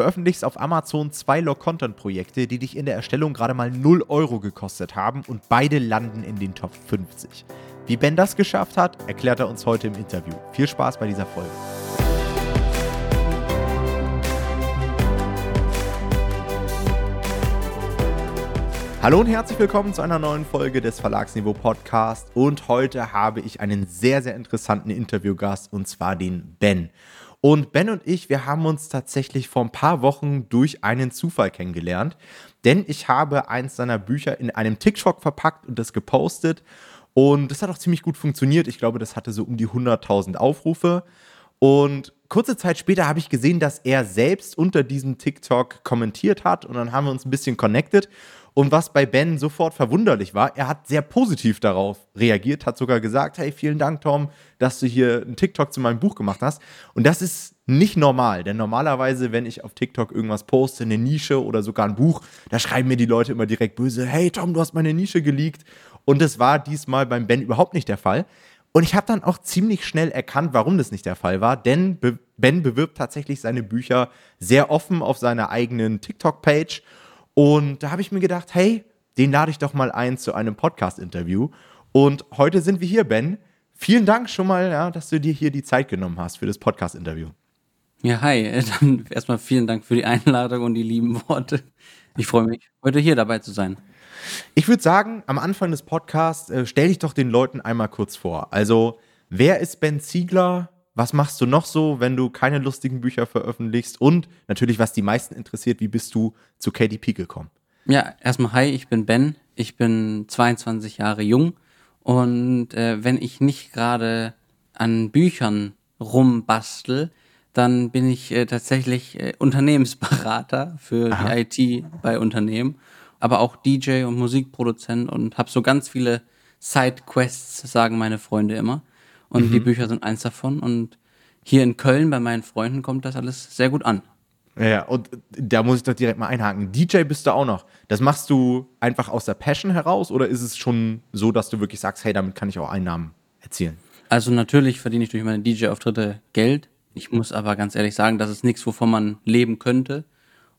veröffentlichst auf Amazon zwei Log-Content-Projekte, die dich in der Erstellung gerade mal 0 Euro gekostet haben und beide landen in den Top 50. Wie Ben das geschafft hat, erklärt er uns heute im Interview. Viel Spaß bei dieser Folge. Hallo und herzlich willkommen zu einer neuen Folge des Verlagsniveau Podcast. Und heute habe ich einen sehr, sehr interessanten Interviewgast und zwar den Ben. Und Ben und ich, wir haben uns tatsächlich vor ein paar Wochen durch einen Zufall kennengelernt, denn ich habe eins seiner Bücher in einem TikTok verpackt und das gepostet. Und das hat auch ziemlich gut funktioniert. Ich glaube, das hatte so um die 100.000 Aufrufe. Und kurze Zeit später habe ich gesehen, dass er selbst unter diesem TikTok kommentiert hat. Und dann haben wir uns ein bisschen connected. Und was bei Ben sofort verwunderlich war, er hat sehr positiv darauf reagiert, hat sogar gesagt, hey, vielen Dank, Tom, dass du hier einen TikTok zu meinem Buch gemacht hast. Und das ist nicht normal, denn normalerweise, wenn ich auf TikTok irgendwas poste, eine Nische oder sogar ein Buch, da schreiben mir die Leute immer direkt böse, hey Tom, du hast meine Nische geleakt. Und das war diesmal beim Ben überhaupt nicht der Fall. Und ich habe dann auch ziemlich schnell erkannt, warum das nicht der Fall war, denn Ben bewirbt tatsächlich seine Bücher sehr offen auf seiner eigenen TikTok-Page und da habe ich mir gedacht, hey, den lade ich doch mal ein zu einem Podcast-Interview. Und heute sind wir hier, Ben. Vielen Dank schon mal, ja, dass du dir hier die Zeit genommen hast für das Podcast-Interview. Ja, hi. Dann erstmal vielen Dank für die Einladung und die lieben Worte. Ich freue mich, heute hier dabei zu sein. Ich würde sagen, am Anfang des Podcasts äh, stell dich doch den Leuten einmal kurz vor. Also, wer ist Ben Ziegler? Was machst du noch so, wenn du keine lustigen Bücher veröffentlichst? Und natürlich, was die meisten interessiert, wie bist du zu KDP gekommen? Ja, erstmal hi, ich bin Ben. Ich bin 22 Jahre jung. Und äh, wenn ich nicht gerade an Büchern rumbastel, dann bin ich äh, tatsächlich äh, Unternehmensberater für Aha. die IT bei Unternehmen, aber auch DJ und Musikproduzent und habe so ganz viele Sidequests, sagen meine Freunde immer. Und mhm. die Bücher sind eins davon. Und hier in Köln bei meinen Freunden kommt das alles sehr gut an. Ja, und da muss ich doch direkt mal einhaken. DJ bist du auch noch. Das machst du einfach aus der Passion heraus oder ist es schon so, dass du wirklich sagst, hey, damit kann ich auch Einnahmen erzielen? Also natürlich verdiene ich durch meine DJ-Auftritte Geld. Ich muss aber ganz ehrlich sagen, das ist nichts, wovon man leben könnte.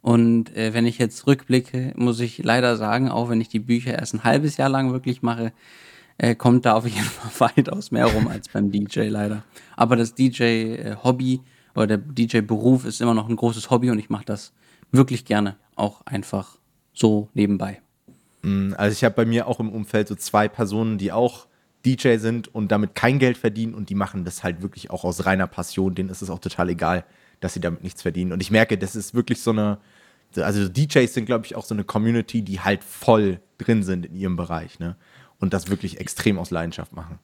Und äh, wenn ich jetzt rückblicke, muss ich leider sagen, auch wenn ich die Bücher erst ein halbes Jahr lang wirklich mache, äh, kommt da auf jeden Fall weitaus mehr rum als beim DJ leider. Aber das DJ-Hobby äh, oder der DJ-Beruf ist immer noch ein großes Hobby und ich mache das wirklich gerne, auch einfach so nebenbei. Mm, also ich habe bei mir auch im Umfeld so zwei Personen, die auch DJ sind und damit kein Geld verdienen und die machen das halt wirklich auch aus reiner Passion. Denen ist es auch total egal, dass sie damit nichts verdienen. Und ich merke, das ist wirklich so eine, also DJs sind, glaube ich, auch so eine Community, die halt voll drin sind in ihrem Bereich. Ne? Und das wirklich extrem aus Leidenschaft machen.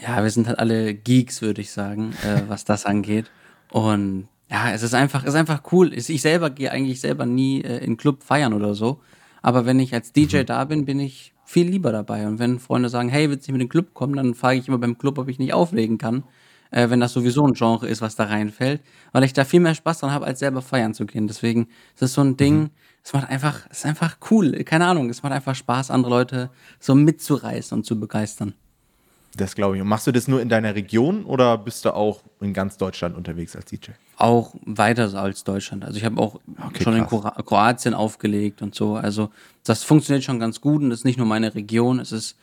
Ja, wir sind halt alle Geeks, würde ich sagen, äh, was das angeht. Und ja, es ist einfach, ist einfach cool. Ich selber gehe eigentlich selber nie äh, in Club feiern oder so. Aber wenn ich als DJ mhm. da bin, bin ich viel lieber dabei. Und wenn Freunde sagen, hey, willst du nicht mit dem Club kommen, dann frage ich immer beim Club, ob ich nicht auflegen kann, äh, wenn das sowieso ein Genre ist, was da reinfällt, weil ich da viel mehr Spaß dran habe, als selber feiern zu gehen. Deswegen ist es so ein Ding, mhm es macht einfach, es ist einfach cool. Keine Ahnung, es macht einfach Spaß, andere Leute so mitzureißen und zu begeistern. Das glaube ich. Und machst du das nur in deiner Region oder bist du auch in ganz Deutschland unterwegs als DJ? Auch weiter als Deutschland. Also ich habe auch okay, schon krass. in Kroatien aufgelegt und so. Also das funktioniert schon ganz gut und das ist nicht nur meine Region. Es ist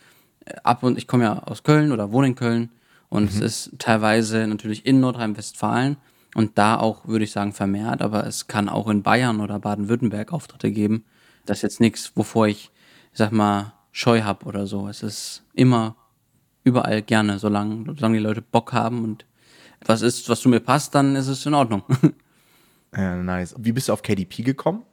äh, ab und ich komme ja aus Köln oder wohne in Köln und mhm. es ist teilweise natürlich in Nordrhein-Westfalen. Und da auch, würde ich sagen, vermehrt, aber es kann auch in Bayern oder Baden-Württemberg Auftritte geben. Das ist jetzt nichts, wovor ich, ich sag mal, Scheu habe oder so. Es ist immer überall gerne, solange, solange die Leute Bock haben und was ist, was zu mir passt, dann ist es in Ordnung. Ja, nice. Wie bist du auf KDP gekommen?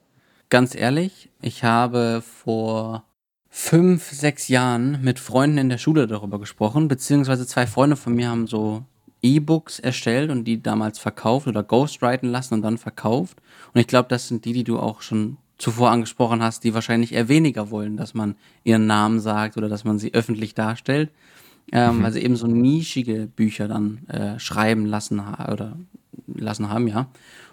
Ganz ehrlich, ich habe vor fünf, sechs Jahren mit Freunden in der Schule darüber gesprochen, beziehungsweise zwei Freunde von mir haben so E-Books erstellt und die damals verkauft oder ghostwriten lassen und dann verkauft. Und ich glaube, das sind die, die du auch schon zuvor angesprochen hast, die wahrscheinlich eher weniger wollen, dass man ihren Namen sagt oder dass man sie öffentlich darstellt. Ähm, mhm. Weil sie eben so nischige Bücher dann äh, schreiben lassen oder lassen haben, ja.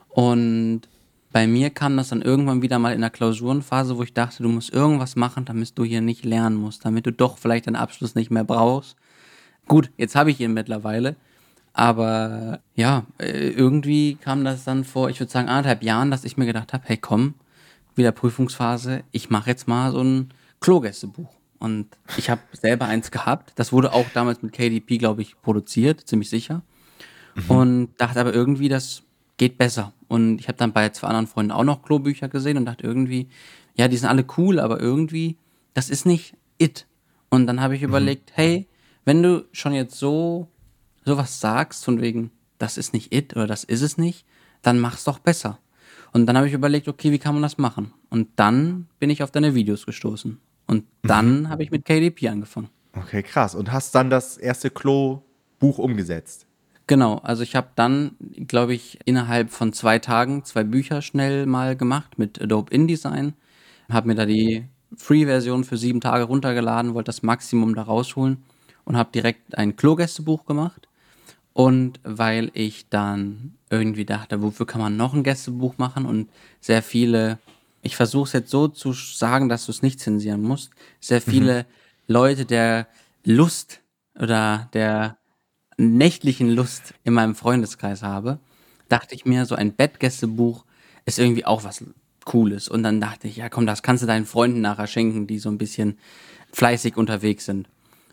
Und bei mir kam das dann irgendwann wieder mal in der Klausurenphase, wo ich dachte, du musst irgendwas machen, damit du hier nicht lernen musst, damit du doch vielleicht einen Abschluss nicht mehr brauchst. Gut, jetzt habe ich ihn mittlerweile Aber ja, äh, irgendwie kam das dann vor, ich würde sagen, anderthalb Jahren, dass ich mir gedacht habe, hey komm, wieder Prüfungsphase, ich mache jetzt mal so ein Klogästebuch. Und ich habe selber eins gehabt. Das wurde auch damals mit KDP, glaube ich, produziert, ziemlich sicher. Mhm. Und dachte aber irgendwie, das geht besser. Und ich habe dann bei zwei anderen Freunden auch noch Klobücher gesehen und dachte irgendwie, ja, die sind alle cool, aber irgendwie, das ist nicht it. Und dann habe ich mhm. überlegt, hey, wenn du schon jetzt so sowas sagst, von wegen, das ist nicht it oder das ist es nicht, dann mach's doch besser. Und dann habe ich überlegt, okay, wie kann man das machen? Und dann bin ich auf deine Videos gestoßen. Und dann mhm. habe ich mit KDP angefangen. Okay, krass. Und hast dann das erste Klo-Buch umgesetzt? Genau, also ich habe dann, glaube ich, innerhalb von zwei Tagen zwei Bücher schnell mal gemacht mit Adobe InDesign. Habe mir da die Free-Version für sieben Tage runtergeladen, wollte das Maximum da rausholen und habe direkt ein Klo-Gästebuch gemacht. Und weil ich dann irgendwie dachte, wofür kann man noch ein Gästebuch machen und sehr viele ich versuche es jetzt so zu sagen, dass du es nicht zensieren musst, sehr viele mhm. Leute der Lust oder der nächtlichen Lust in meinem Freundeskreis habe, dachte ich mir, so ein Bettgästebuch ist irgendwie auch was Cooles. Und dann dachte ich, ja komm, das kannst du deinen Freunden nachher schenken, die so ein bisschen fleißig unterwegs sind.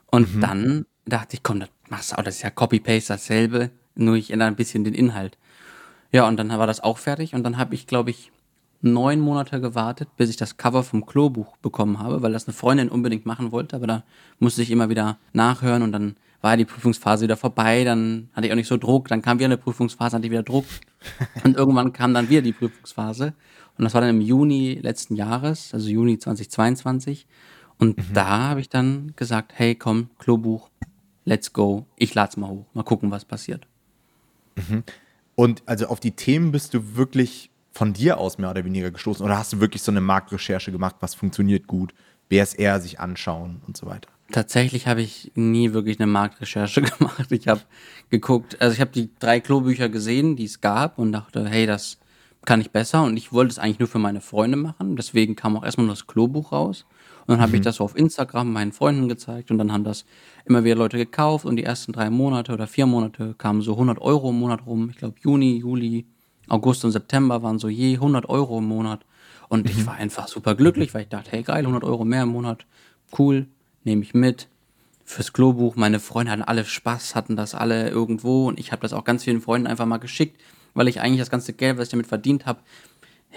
Und mhm. dann dachte ich, komm, das machst du auch, das ist ja Copy-Paste dasselbe, nur ich ändere ein bisschen den Inhalt. Ja, und dann war das auch fertig und dann habe ich, glaube ich, neun Monate gewartet, bis ich das Cover vom Klobuch bekommen habe, weil das eine Freundin unbedingt machen wollte, aber da musste ich immer wieder nachhören und dann war die Prüfungsphase wieder vorbei, dann hatte ich auch nicht so Druck, dann kam wieder eine Prüfungsphase, hatte ich wieder Druck und irgendwann kam dann wieder die Prüfungsphase und das war dann im Juni letzten Jahres, also Juni 2022 und mhm. da habe ich dann gesagt, hey komm, Klobuch, let's go, ich lad's mal hoch, mal gucken, was passiert. Mhm. Und also auf die Themen bist du wirklich von dir aus mehr oder weniger gestoßen? Oder hast du wirklich so eine Marktrecherche gemacht, was funktioniert gut, BSR sich anschauen und so weiter? Tatsächlich habe ich nie wirklich eine Marktrecherche gemacht. Ich habe geguckt, also ich habe die drei Klobücher gesehen, die es gab und dachte, hey, das kann ich besser. Und ich wollte es eigentlich nur für meine Freunde machen. Deswegen kam auch erstmal nur das Klobuch raus. Und dann habe mhm. ich das so auf Instagram meinen Freunden gezeigt und dann haben das immer wieder Leute gekauft und die ersten drei Monate oder vier Monate kamen so 100 Euro im Monat rum. Ich glaube Juni, Juli, August und September waren so je 100 Euro im Monat. Und ich mhm. war einfach super glücklich, weil ich dachte, hey geil, 100 Euro mehr im Monat, cool, nehme ich mit. Fürs Klobuch, meine Freunde hatten alle Spaß, hatten das alle irgendwo und ich habe das auch ganz vielen Freunden einfach mal geschickt, weil ich eigentlich das ganze Geld, was ich damit verdient habe,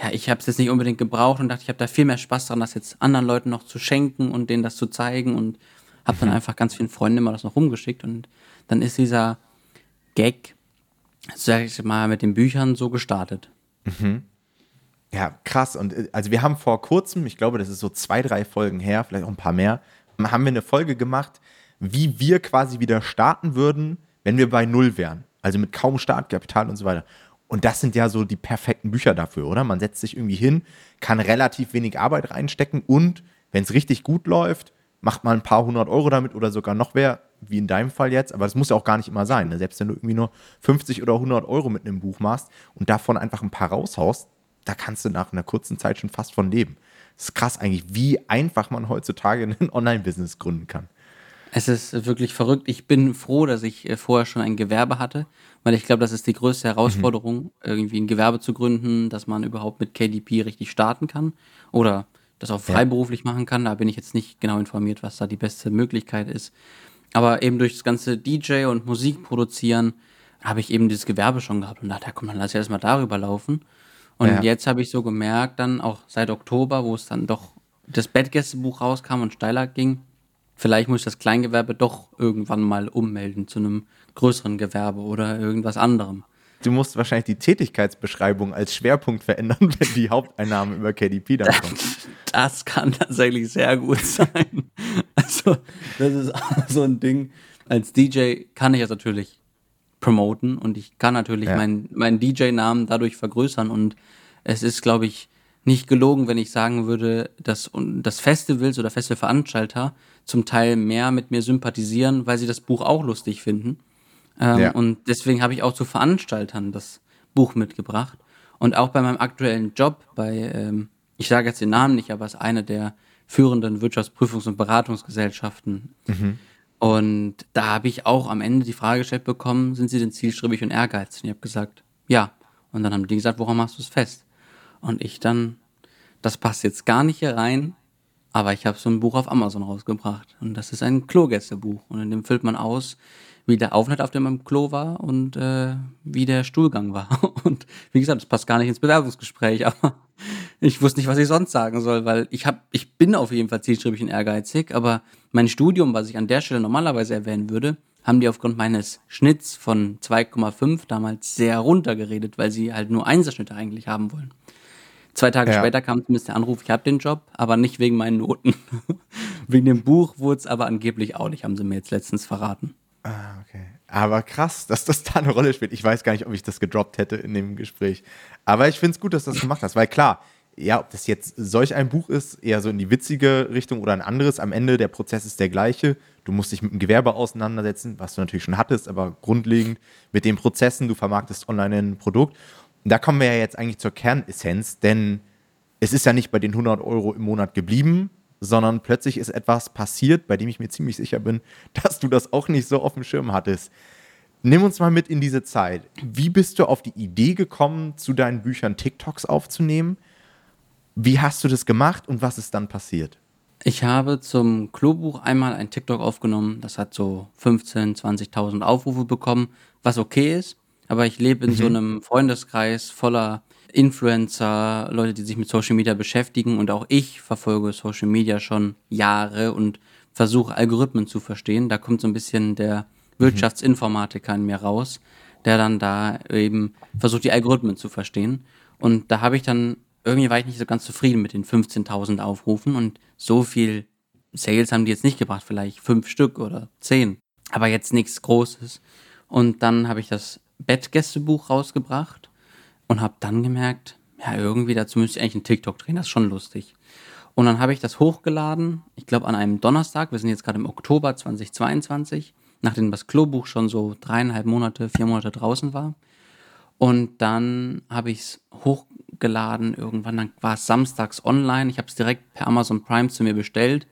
ja, ich habe es jetzt nicht unbedingt gebraucht und dachte, ich habe da viel mehr Spaß daran, das jetzt anderen Leuten noch zu schenken und denen das zu zeigen und habe dann mhm. einfach ganz vielen Freunden immer das noch rumgeschickt und dann ist dieser Gag sag ich mal, mit den Büchern so gestartet. Mhm. Ja, krass. Und äh, also wir haben vor kurzem, ich glaube, das ist so zwei, drei Folgen her, vielleicht auch ein paar mehr, haben wir eine Folge gemacht, wie wir quasi wieder starten würden, wenn wir bei Null wären. Also mit kaum Startkapital und so weiter. Und das sind ja so die perfekten Bücher dafür, oder? Man setzt sich irgendwie hin, kann relativ wenig Arbeit reinstecken und wenn es richtig gut läuft, macht man ein paar hundert Euro damit oder sogar noch mehr, wie in deinem Fall jetzt, aber das muss ja auch gar nicht immer sein. Ne? Selbst wenn du irgendwie nur 50 oder 100 Euro mit einem Buch machst und davon einfach ein paar raushaust, da kannst du nach einer kurzen Zeit schon fast von leben. Das ist krass eigentlich, wie einfach man heutzutage ein Online-Business gründen kann. Es ist wirklich verrückt. Ich bin froh, dass ich äh, vorher schon ein Gewerbe hatte, weil ich glaube, das ist die größte Herausforderung, mhm. irgendwie ein Gewerbe zu gründen, dass man überhaupt mit KDP richtig starten kann oder das auch freiberuflich ja. machen kann. Da bin ich jetzt nicht genau informiert, was da die beste Möglichkeit ist. Aber eben durch das ganze DJ und Musik produzieren habe ich eben dieses Gewerbe schon gehabt und dachte, ja, komm, dann lass ich erstmal darüber laufen. Und ja. jetzt habe ich so gemerkt, dann auch seit Oktober, wo es dann doch das Bettgästebuch rauskam und steiler ging, vielleicht muss ich das Kleingewerbe doch irgendwann mal ummelden zu einem größeren Gewerbe oder irgendwas anderem. Du musst wahrscheinlich die Tätigkeitsbeschreibung als Schwerpunkt verändern, wenn die Haupteinnahme über KDP dann kommt. Das kann tatsächlich sehr gut sein. Also, das ist auch so ein Ding. Als DJ kann ich das natürlich promoten und ich kann natürlich ja. meinen, meinen DJ-Namen dadurch vergrößern und es ist, glaube ich, nicht gelogen, wenn ich sagen würde, dass das Festivals oder Festivalveranstalter zum Teil mehr mit mir sympathisieren, weil sie das Buch auch lustig finden. Ähm, ja. Und deswegen habe ich auch zu Veranstaltern das Buch mitgebracht. Und auch bei meinem aktuellen Job, bei, ähm, ich sage jetzt den Namen nicht, aber es ist eine der führenden Wirtschaftsprüfungs- und Beratungsgesellschaften. Mhm. Und da habe ich auch am Ende die Frage gestellt bekommen, sind Sie denn zielstrebig und ehrgeizig? Und ich habe gesagt, ja. Und dann haben die gesagt, woran machst du es fest? Und ich dann, das passt jetzt gar nicht hier rein, aber ich habe so ein Buch auf Amazon rausgebracht. Und das ist ein Klogästebuch. Und in dem füllt man aus, wie der Aufenthalt auf dem Klo war und äh, wie der Stuhlgang war. Und wie gesagt, das passt gar nicht ins Bewerbungsgespräch, aber ich wusste nicht, was ich sonst sagen soll, weil ich hab, ich bin auf jeden Fall zielstrebig und ehrgeizig, aber mein Studium, was ich an der Stelle normalerweise erwähnen würde, haben die aufgrund meines Schnitts von 2,5 damals sehr runtergeredet, weil sie halt nur Einserschnitte eigentlich haben wollen. Zwei Tage ja. später kam zumindest der Anruf, ich habe den Job, aber nicht wegen meinen Noten. wegen dem Buch wurde es aber angeblich auch nicht, haben sie mir jetzt letztens verraten. Ah, okay. Aber krass, dass das da eine Rolle spielt. Ich weiß gar nicht, ob ich das gedroppt hätte in dem Gespräch. Aber ich finde es gut, dass du das gemacht hast, weil klar, ja, ob das jetzt solch ein Buch ist, eher so in die witzige Richtung oder ein anderes, am Ende der Prozess ist der gleiche. Du musst dich mit dem Gewerbe auseinandersetzen, was du natürlich schon hattest, aber grundlegend mit den Prozessen, du vermarktest online ein Produkt. Da kommen wir ja jetzt eigentlich zur Kernessenz, denn es ist ja nicht bei den 100 Euro im Monat geblieben, sondern plötzlich ist etwas passiert, bei dem ich mir ziemlich sicher bin, dass du das auch nicht so auf dem Schirm hattest. Nimm uns mal mit in diese Zeit. Wie bist du auf die Idee gekommen, zu deinen Büchern TikToks aufzunehmen? Wie hast du das gemacht und was ist dann passiert? Ich habe zum Klobuch einmal ein TikTok aufgenommen, das hat so 15.000, 20.000 Aufrufe bekommen, was okay ist, aber ich lebe in mhm. so einem Freundeskreis voller Influencer, Leute, die sich mit Social Media beschäftigen und auch ich verfolge Social Media schon Jahre und versuche Algorithmen zu verstehen. Da kommt so ein bisschen der mhm. Wirtschaftsinformatiker in mir raus, der dann da eben versucht, die Algorithmen zu verstehen. Und da habe ich dann irgendwie war ich nicht so ganz zufrieden mit den 15.000 Aufrufen und so viel Sales haben die jetzt nicht gebracht, vielleicht fünf Stück oder zehn, aber jetzt nichts Großes. Und dann habe ich das Bettgästebuch rausgebracht und habe dann gemerkt, ja, irgendwie dazu müsste ich eigentlich einen TikTok drehen, das ist schon lustig. Und dann habe ich das hochgeladen, ich glaube an einem Donnerstag, wir sind jetzt gerade im Oktober 2022, nachdem das Klobuch schon so dreieinhalb Monate, vier Monate draußen war. Und dann habe ich es hochgeladen irgendwann, dann war es samstags online. Ich habe es direkt per Amazon Prime zu mir bestellt.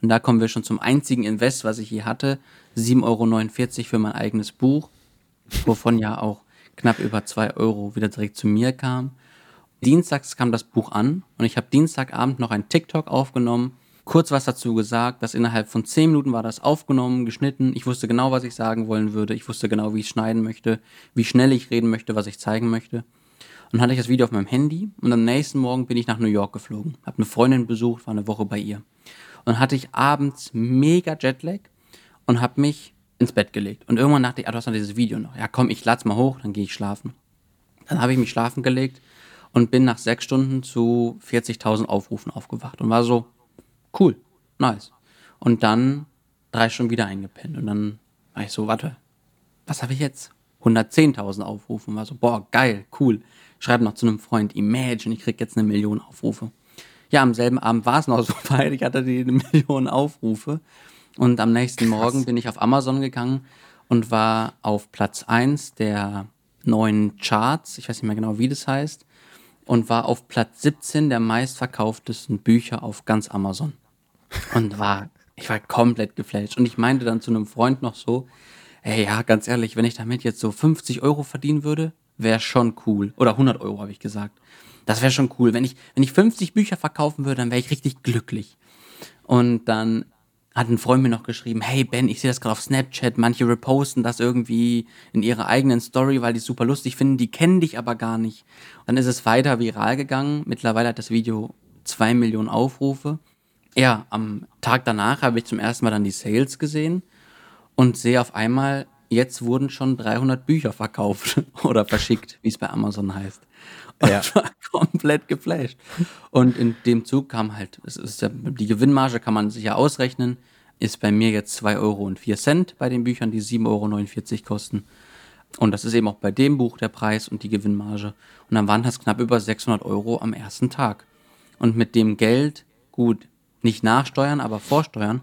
Und da kommen wir schon zum einzigen Invest, was ich je hatte. 7,49 Euro für mein eigenes Buch, wovon ja auch knapp über 2 Euro wieder direkt zu mir kam. Dienstags kam das Buch an und ich habe Dienstagabend noch ein TikTok aufgenommen, kurz was dazu gesagt, dass innerhalb von 10 Minuten war das aufgenommen, geschnitten. Ich wusste genau, was ich sagen wollen würde. Ich wusste genau, wie ich schneiden möchte, wie schnell ich reden möchte, was ich zeigen möchte. Und dann hatte ich das Video auf meinem Handy und am nächsten Morgen bin ich nach New York geflogen. Habe eine Freundin besucht, war eine Woche bei ihr. Und hatte ich abends mega Jetlag und habe mich ins Bett gelegt. Und irgendwann dachte ich, ah, du hast noch dieses Video noch. Ja, komm, ich lad's mal hoch, dann gehe ich schlafen. Dann habe ich mich schlafen gelegt und bin nach sechs Stunden zu 40.000 Aufrufen aufgewacht und war so, cool, nice. Und dann drei Stunden wieder eingepennt. Und dann war ich so, warte, was habe ich jetzt? 110.000 Aufrufe. Und war so, boah, geil, cool. Schreibe noch zu einem Freund, Imagine, ich krieg jetzt eine Million Aufrufe. Ja, am selben Abend war es noch so weit, ich hatte die eine Million Aufrufe. Und am nächsten Krass. Morgen bin ich auf Amazon gegangen und war auf Platz 1 der neuen Charts, ich weiß nicht mehr genau, wie das heißt, und war auf Platz 17 der meistverkauftesten Bücher auf ganz Amazon. Und war, ich war komplett geflasht. Und ich meinte dann zu einem Freund noch so, ey, ja, ganz ehrlich, wenn ich damit jetzt so 50 Euro verdienen würde, wäre schon cool. Oder 100 Euro, habe ich gesagt. Das wäre schon cool. Wenn ich, wenn ich 50 Bücher verkaufen würde, dann wäre ich richtig glücklich. Und dann hat ein Freund mir noch geschrieben, hey Ben, ich sehe das gerade auf Snapchat, manche reposten das irgendwie in ihrer eigenen Story, weil die es super lustig finden, die kennen dich aber gar nicht. Und dann ist es weiter viral gegangen. Mittlerweile hat das Video zwei Millionen Aufrufe. Ja, am Tag danach habe ich zum ersten Mal dann die Sales gesehen und sehe auf einmal, jetzt wurden schon 300 Bücher verkauft oder verschickt, wie es bei Amazon heißt. Ja. ich war komplett geflasht. Und in dem Zug kam halt, es ist ja, die Gewinnmarge kann man sich ja ausrechnen, ist bei mir jetzt 2 Euro und 4 Cent bei den Büchern, die 7,49 Euro kosten. Und das ist eben auch bei dem Buch der Preis und die Gewinnmarge. Und dann waren das knapp über 600 Euro am ersten Tag. Und mit dem Geld, gut, nicht nachsteuern, aber vorsteuern,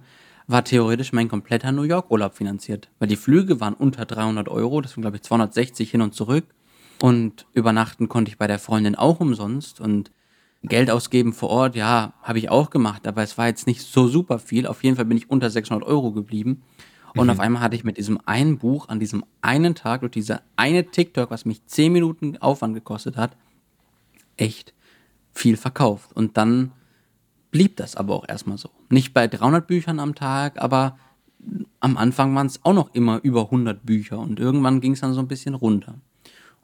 war theoretisch mein kompletter New York Urlaub finanziert. Weil die Flüge waren unter 300 Euro, das waren glaube ich 260 hin und zurück. Und übernachten konnte ich bei der Freundin auch umsonst und Geld ausgeben vor Ort, ja, habe ich auch gemacht, aber es war jetzt nicht so super viel. Auf jeden Fall bin ich unter 600 Euro geblieben. Und mhm. auf einmal hatte ich mit diesem einen Buch an diesem einen Tag durch diese eine TikTok, was mich zehn Minuten Aufwand gekostet hat, echt viel verkauft. Und dann blieb das aber auch erstmal so. Nicht bei 300 Büchern am Tag, aber am Anfang waren es auch noch immer über 100 Bücher und irgendwann ging es dann so ein bisschen runter.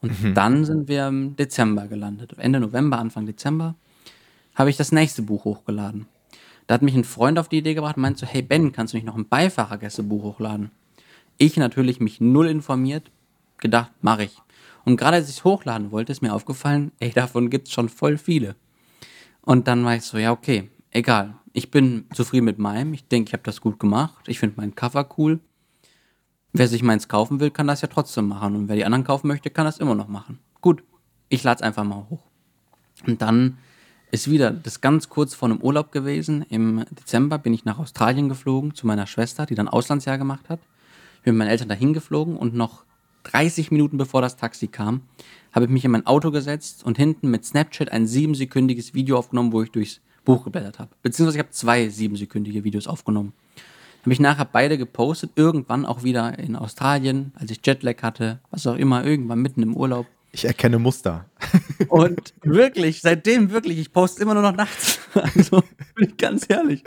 Und mhm. dann sind wir im Dezember gelandet. Ende November, Anfang Dezember habe ich das nächste Buch hochgeladen. Da hat mich ein Freund auf die Idee gebracht und meinte so, hey Ben, kannst du nicht noch ein Beifahrergästebuch hochladen? Ich natürlich mich null informiert, gedacht, mache ich. Und gerade als ich es hochladen wollte, ist mir aufgefallen, ey, davon gibt es schon voll viele. Und dann war ich so, ja, okay, egal. Ich bin zufrieden mit meinem. Ich denke, ich habe das gut gemacht. Ich finde mein Cover cool. Wer sich meins kaufen will, kann das ja trotzdem machen. Und wer die anderen kaufen möchte, kann das immer noch machen. Gut, ich lade es einfach mal hoch. Und dann ist wieder das ganz kurz vor einem Urlaub gewesen. Im Dezember bin ich nach Australien geflogen zu meiner Schwester, die dann Auslandsjahr gemacht hat. Ich bin mit meinen Eltern dahin geflogen und noch 30 Minuten bevor das Taxi kam, habe ich mich in mein Auto gesetzt und hinten mit Snapchat ein siebensekündiges Video aufgenommen, wo ich durchs Buch geblättert habe. Beziehungsweise ich habe zwei siebensekündige Videos aufgenommen. Habe ich nachher beide gepostet, irgendwann auch wieder in Australien, als ich Jetlag hatte, was auch immer, irgendwann mitten im Urlaub. Ich erkenne Muster. Und wirklich, seitdem wirklich, ich poste immer nur noch nachts. Also, bin ich ganz ehrlich.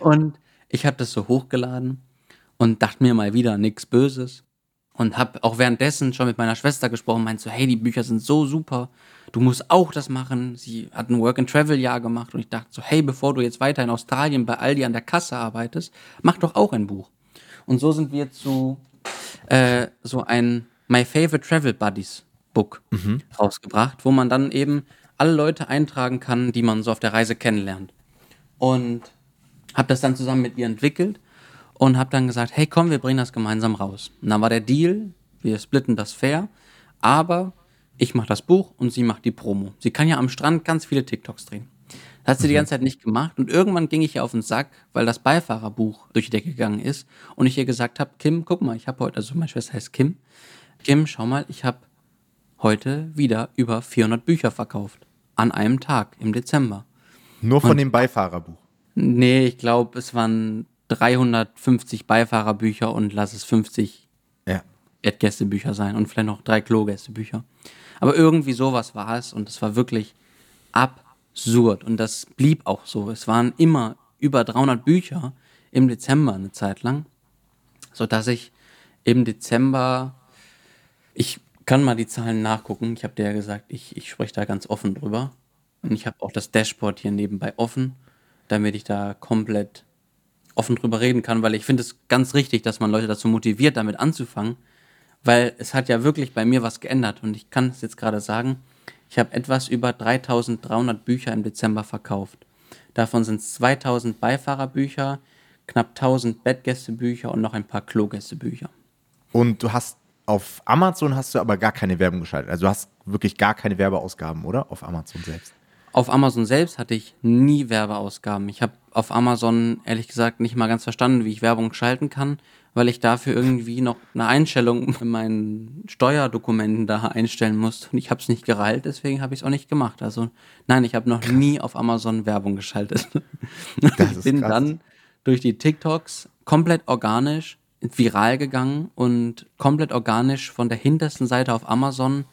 Und ich habe das so hochgeladen und dachte mir mal wieder nichts Böses. Und habe auch währenddessen schon mit meiner Schwester gesprochen, meinte so, hey, die Bücher sind so super du musst auch das machen. Sie hat ein Work-and-Travel-Jahr gemacht und ich dachte so, hey, bevor du jetzt weiter in Australien bei Aldi an der Kasse arbeitest, mach doch auch ein Buch. Und so sind wir zu äh, so ein My Favorite Travel Buddies Book mhm. rausgebracht, wo man dann eben alle Leute eintragen kann, die man so auf der Reise kennenlernt. Und habe das dann zusammen mit ihr entwickelt und habe dann gesagt, hey komm, wir bringen das gemeinsam raus. Und dann war der Deal, wir splitten das fair, aber ich mache das Buch und sie macht die Promo. Sie kann ja am Strand ganz viele TikToks drehen. Das hat sie mhm. die ganze Zeit nicht gemacht und irgendwann ging ich ihr auf den Sack, weil das Beifahrerbuch durch die Decke gegangen ist und ich ihr gesagt habe, Kim, guck mal, ich habe heute, also meine Schwester heißt Kim, Kim, schau mal, ich habe heute wieder über 400 Bücher verkauft. An einem Tag im Dezember. Nur von und, dem Beifahrerbuch? Nee, ich glaube, es waren 350 Beifahrerbücher und lass es 50 ja. Bettgästebücher sein und vielleicht noch drei Klogästebücher. Aber irgendwie sowas war es und es war wirklich absurd und das blieb auch so. Es waren immer über 300 Bücher im Dezember eine Zeit lang, sodass ich im Dezember, ich kann mal die Zahlen nachgucken. Ich habe dir ja gesagt, ich, ich spreche da ganz offen drüber. Und ich habe auch das Dashboard hier nebenbei offen, damit ich da komplett offen drüber reden kann, weil ich finde es ganz richtig, dass man Leute dazu motiviert, damit anzufangen, weil es hat ja wirklich bei mir was geändert und ich kann es jetzt gerade sagen, ich habe etwas über 3300 Bücher im Dezember verkauft. Davon sind es 2000 Beifahrerbücher, knapp 1000 Bettgästebücher und noch ein paar Klogästebücher. Und du hast auf Amazon hast du aber gar keine Werbung geschaltet. Also du hast wirklich gar keine Werbeausgaben, oder? Auf Amazon selbst. Auf Amazon selbst hatte ich nie Werbeausgaben. Ich habe auf Amazon ehrlich gesagt nicht mal ganz verstanden, wie ich Werbung schalten kann weil ich dafür irgendwie noch eine Einstellung in meinen Steuerdokumenten da einstellen musste und ich habe es nicht gereilt, deswegen habe ich es auch nicht gemacht. Also nein, ich habe noch krass. nie auf Amazon Werbung geschaltet. Ich bin krass. dann durch die TikToks komplett organisch viral gegangen und komplett organisch von der hintersten Seite auf Amazon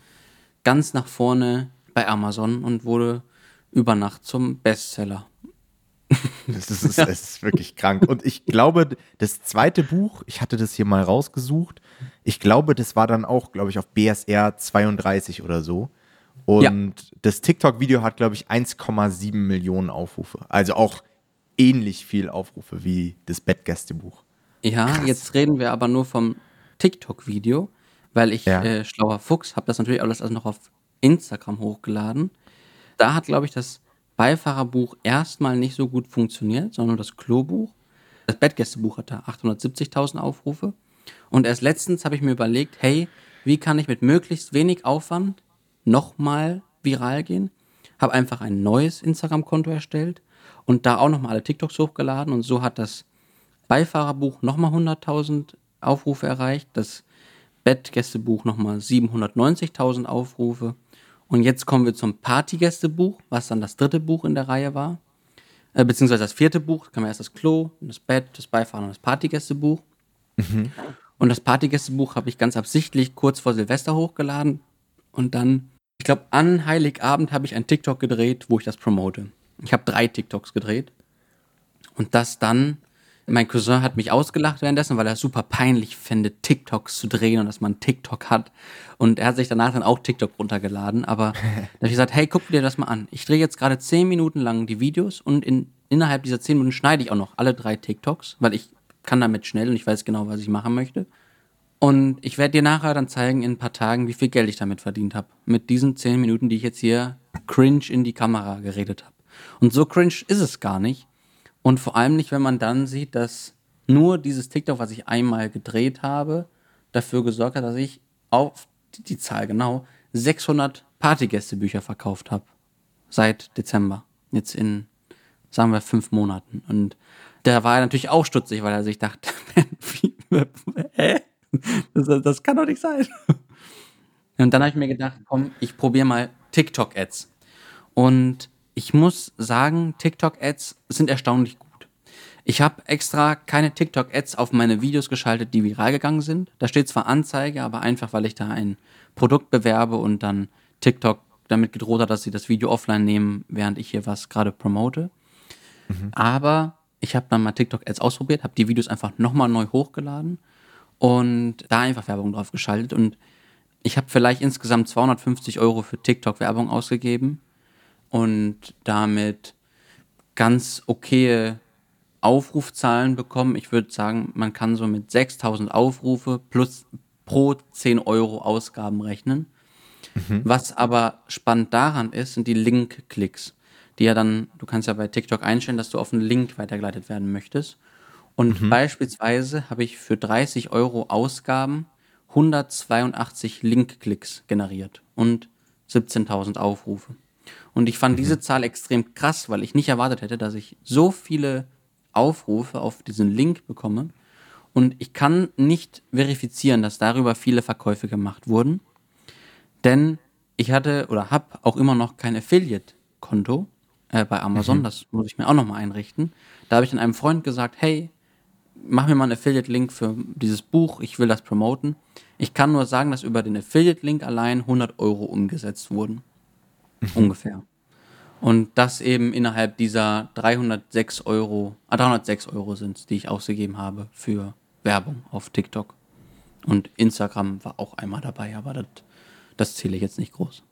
ganz nach vorne bei Amazon und wurde über Nacht zum Bestseller. Das ist, ist, es ist wirklich krank. Und ich glaube, das zweite Buch, ich hatte das hier mal rausgesucht, ich glaube, das war dann auch, glaube ich, auf BSR 32 oder so. Und ja. das TikTok-Video hat, glaube ich, 1,7 Millionen Aufrufe. Also auch ähnlich viel Aufrufe wie das Bettgästebuch. Ja, Krass. jetzt reden wir aber nur vom TikTok-Video, weil ich, ja. äh, schlauer Fuchs, habe das natürlich alles also noch auf Instagram hochgeladen. Da hat, glaube ich, das Beifahrerbuch erstmal nicht so gut funktioniert, sondern das Klobuch. Das Bettgästebuch hatte 870.000 Aufrufe. Und erst letztens habe ich mir überlegt, hey, wie kann ich mit möglichst wenig Aufwand nochmal viral gehen? Habe einfach ein neues Instagram-Konto erstellt und da auch nochmal alle TikToks hochgeladen. Und so hat das Beifahrerbuch nochmal 100.000 Aufrufe erreicht, das Bettgästebuch nochmal 790.000 Aufrufe und jetzt kommen wir zum Partygästebuch, was dann das dritte Buch in der Reihe war. Äh, beziehungsweise das vierte Buch, da kam erst das Klo, das Bett, das Beifahren und das Partygästebuch. Mhm. Und das Partygästebuch habe ich ganz absichtlich kurz vor Silvester hochgeladen. Und dann, ich glaube, an Heiligabend habe ich ein TikTok gedreht, wo ich das promote. Ich habe drei TikToks gedreht. Und das dann mein Cousin hat mich ausgelacht währenddessen, weil er es super peinlich fände, TikToks zu drehen und dass man TikTok hat. Und er hat sich danach dann auch TikTok runtergeladen. Aber da habe ich gesagt, hey, guck dir das mal an. Ich drehe jetzt gerade zehn Minuten lang die Videos und in, innerhalb dieser zehn Minuten schneide ich auch noch alle drei TikToks, weil ich kann damit schnell und ich weiß genau, was ich machen möchte. Und ich werde dir nachher dann zeigen in ein paar Tagen, wie viel Geld ich damit verdient habe. Mit diesen zehn Minuten, die ich jetzt hier cringe in die Kamera geredet habe. Und so cringe ist es gar nicht. Und vor allem nicht, wenn man dann sieht, dass nur dieses TikTok, was ich einmal gedreht habe, dafür gesorgt hat, dass ich auf die, Zahl genau 600 Partygästebücher verkauft habe. Seit Dezember. Jetzt in, sagen wir, fünf Monaten. Und da war er natürlich auch stutzig, weil er sich dachte, hä? Das, das kann doch nicht sein. Und dann habe ich mir gedacht, komm, ich probiere mal TikTok-Ads. Und ich muss sagen, TikTok-Ads sind erstaunlich gut. Ich habe extra keine TikTok-Ads auf meine Videos geschaltet, die viral gegangen sind. Da steht zwar Anzeige, aber einfach, weil ich da ein Produkt bewerbe und dann TikTok damit gedroht hat, dass sie das Video offline nehmen, während ich hier was gerade promote. Mhm. Aber ich habe dann mal TikTok-Ads ausprobiert, habe die Videos einfach nochmal neu hochgeladen und da einfach Werbung drauf geschaltet. Und ich habe vielleicht insgesamt 250 Euro für TikTok-Werbung ausgegeben und damit ganz okaye Aufrufzahlen bekommen. Ich würde sagen, man kann so mit 6000 Aufrufe plus pro 10 Euro Ausgaben rechnen. Mhm. Was aber spannend daran ist, sind die Link-Klicks, die ja dann, du kannst ja bei TikTok einstellen, dass du auf einen Link weitergeleitet werden möchtest. Und mhm. beispielsweise habe ich für 30 Euro Ausgaben 182 Link-Klicks generiert und 17.000 Aufrufe. Und ich fand mhm. diese Zahl extrem krass, weil ich nicht erwartet hätte, dass ich so viele Aufrufe auf diesen Link bekomme. Und ich kann nicht verifizieren, dass darüber viele Verkäufe gemacht wurden. Denn ich hatte oder habe auch immer noch kein Affiliate-Konto äh, bei Amazon. Mhm. Das muss ich mir auch nochmal einrichten. Da habe ich dann einem Freund gesagt, hey, mach mir mal einen Affiliate-Link für dieses Buch, ich will das promoten. Ich kann nur sagen, dass über den Affiliate-Link allein 100 Euro umgesetzt wurden. Ungefähr. Und das eben innerhalb dieser 306 Euro, ah, 306 Euro sind die ich ausgegeben habe für Werbung auf TikTok. Und Instagram war auch einmal dabei, aber das, das zähle ich jetzt nicht groß.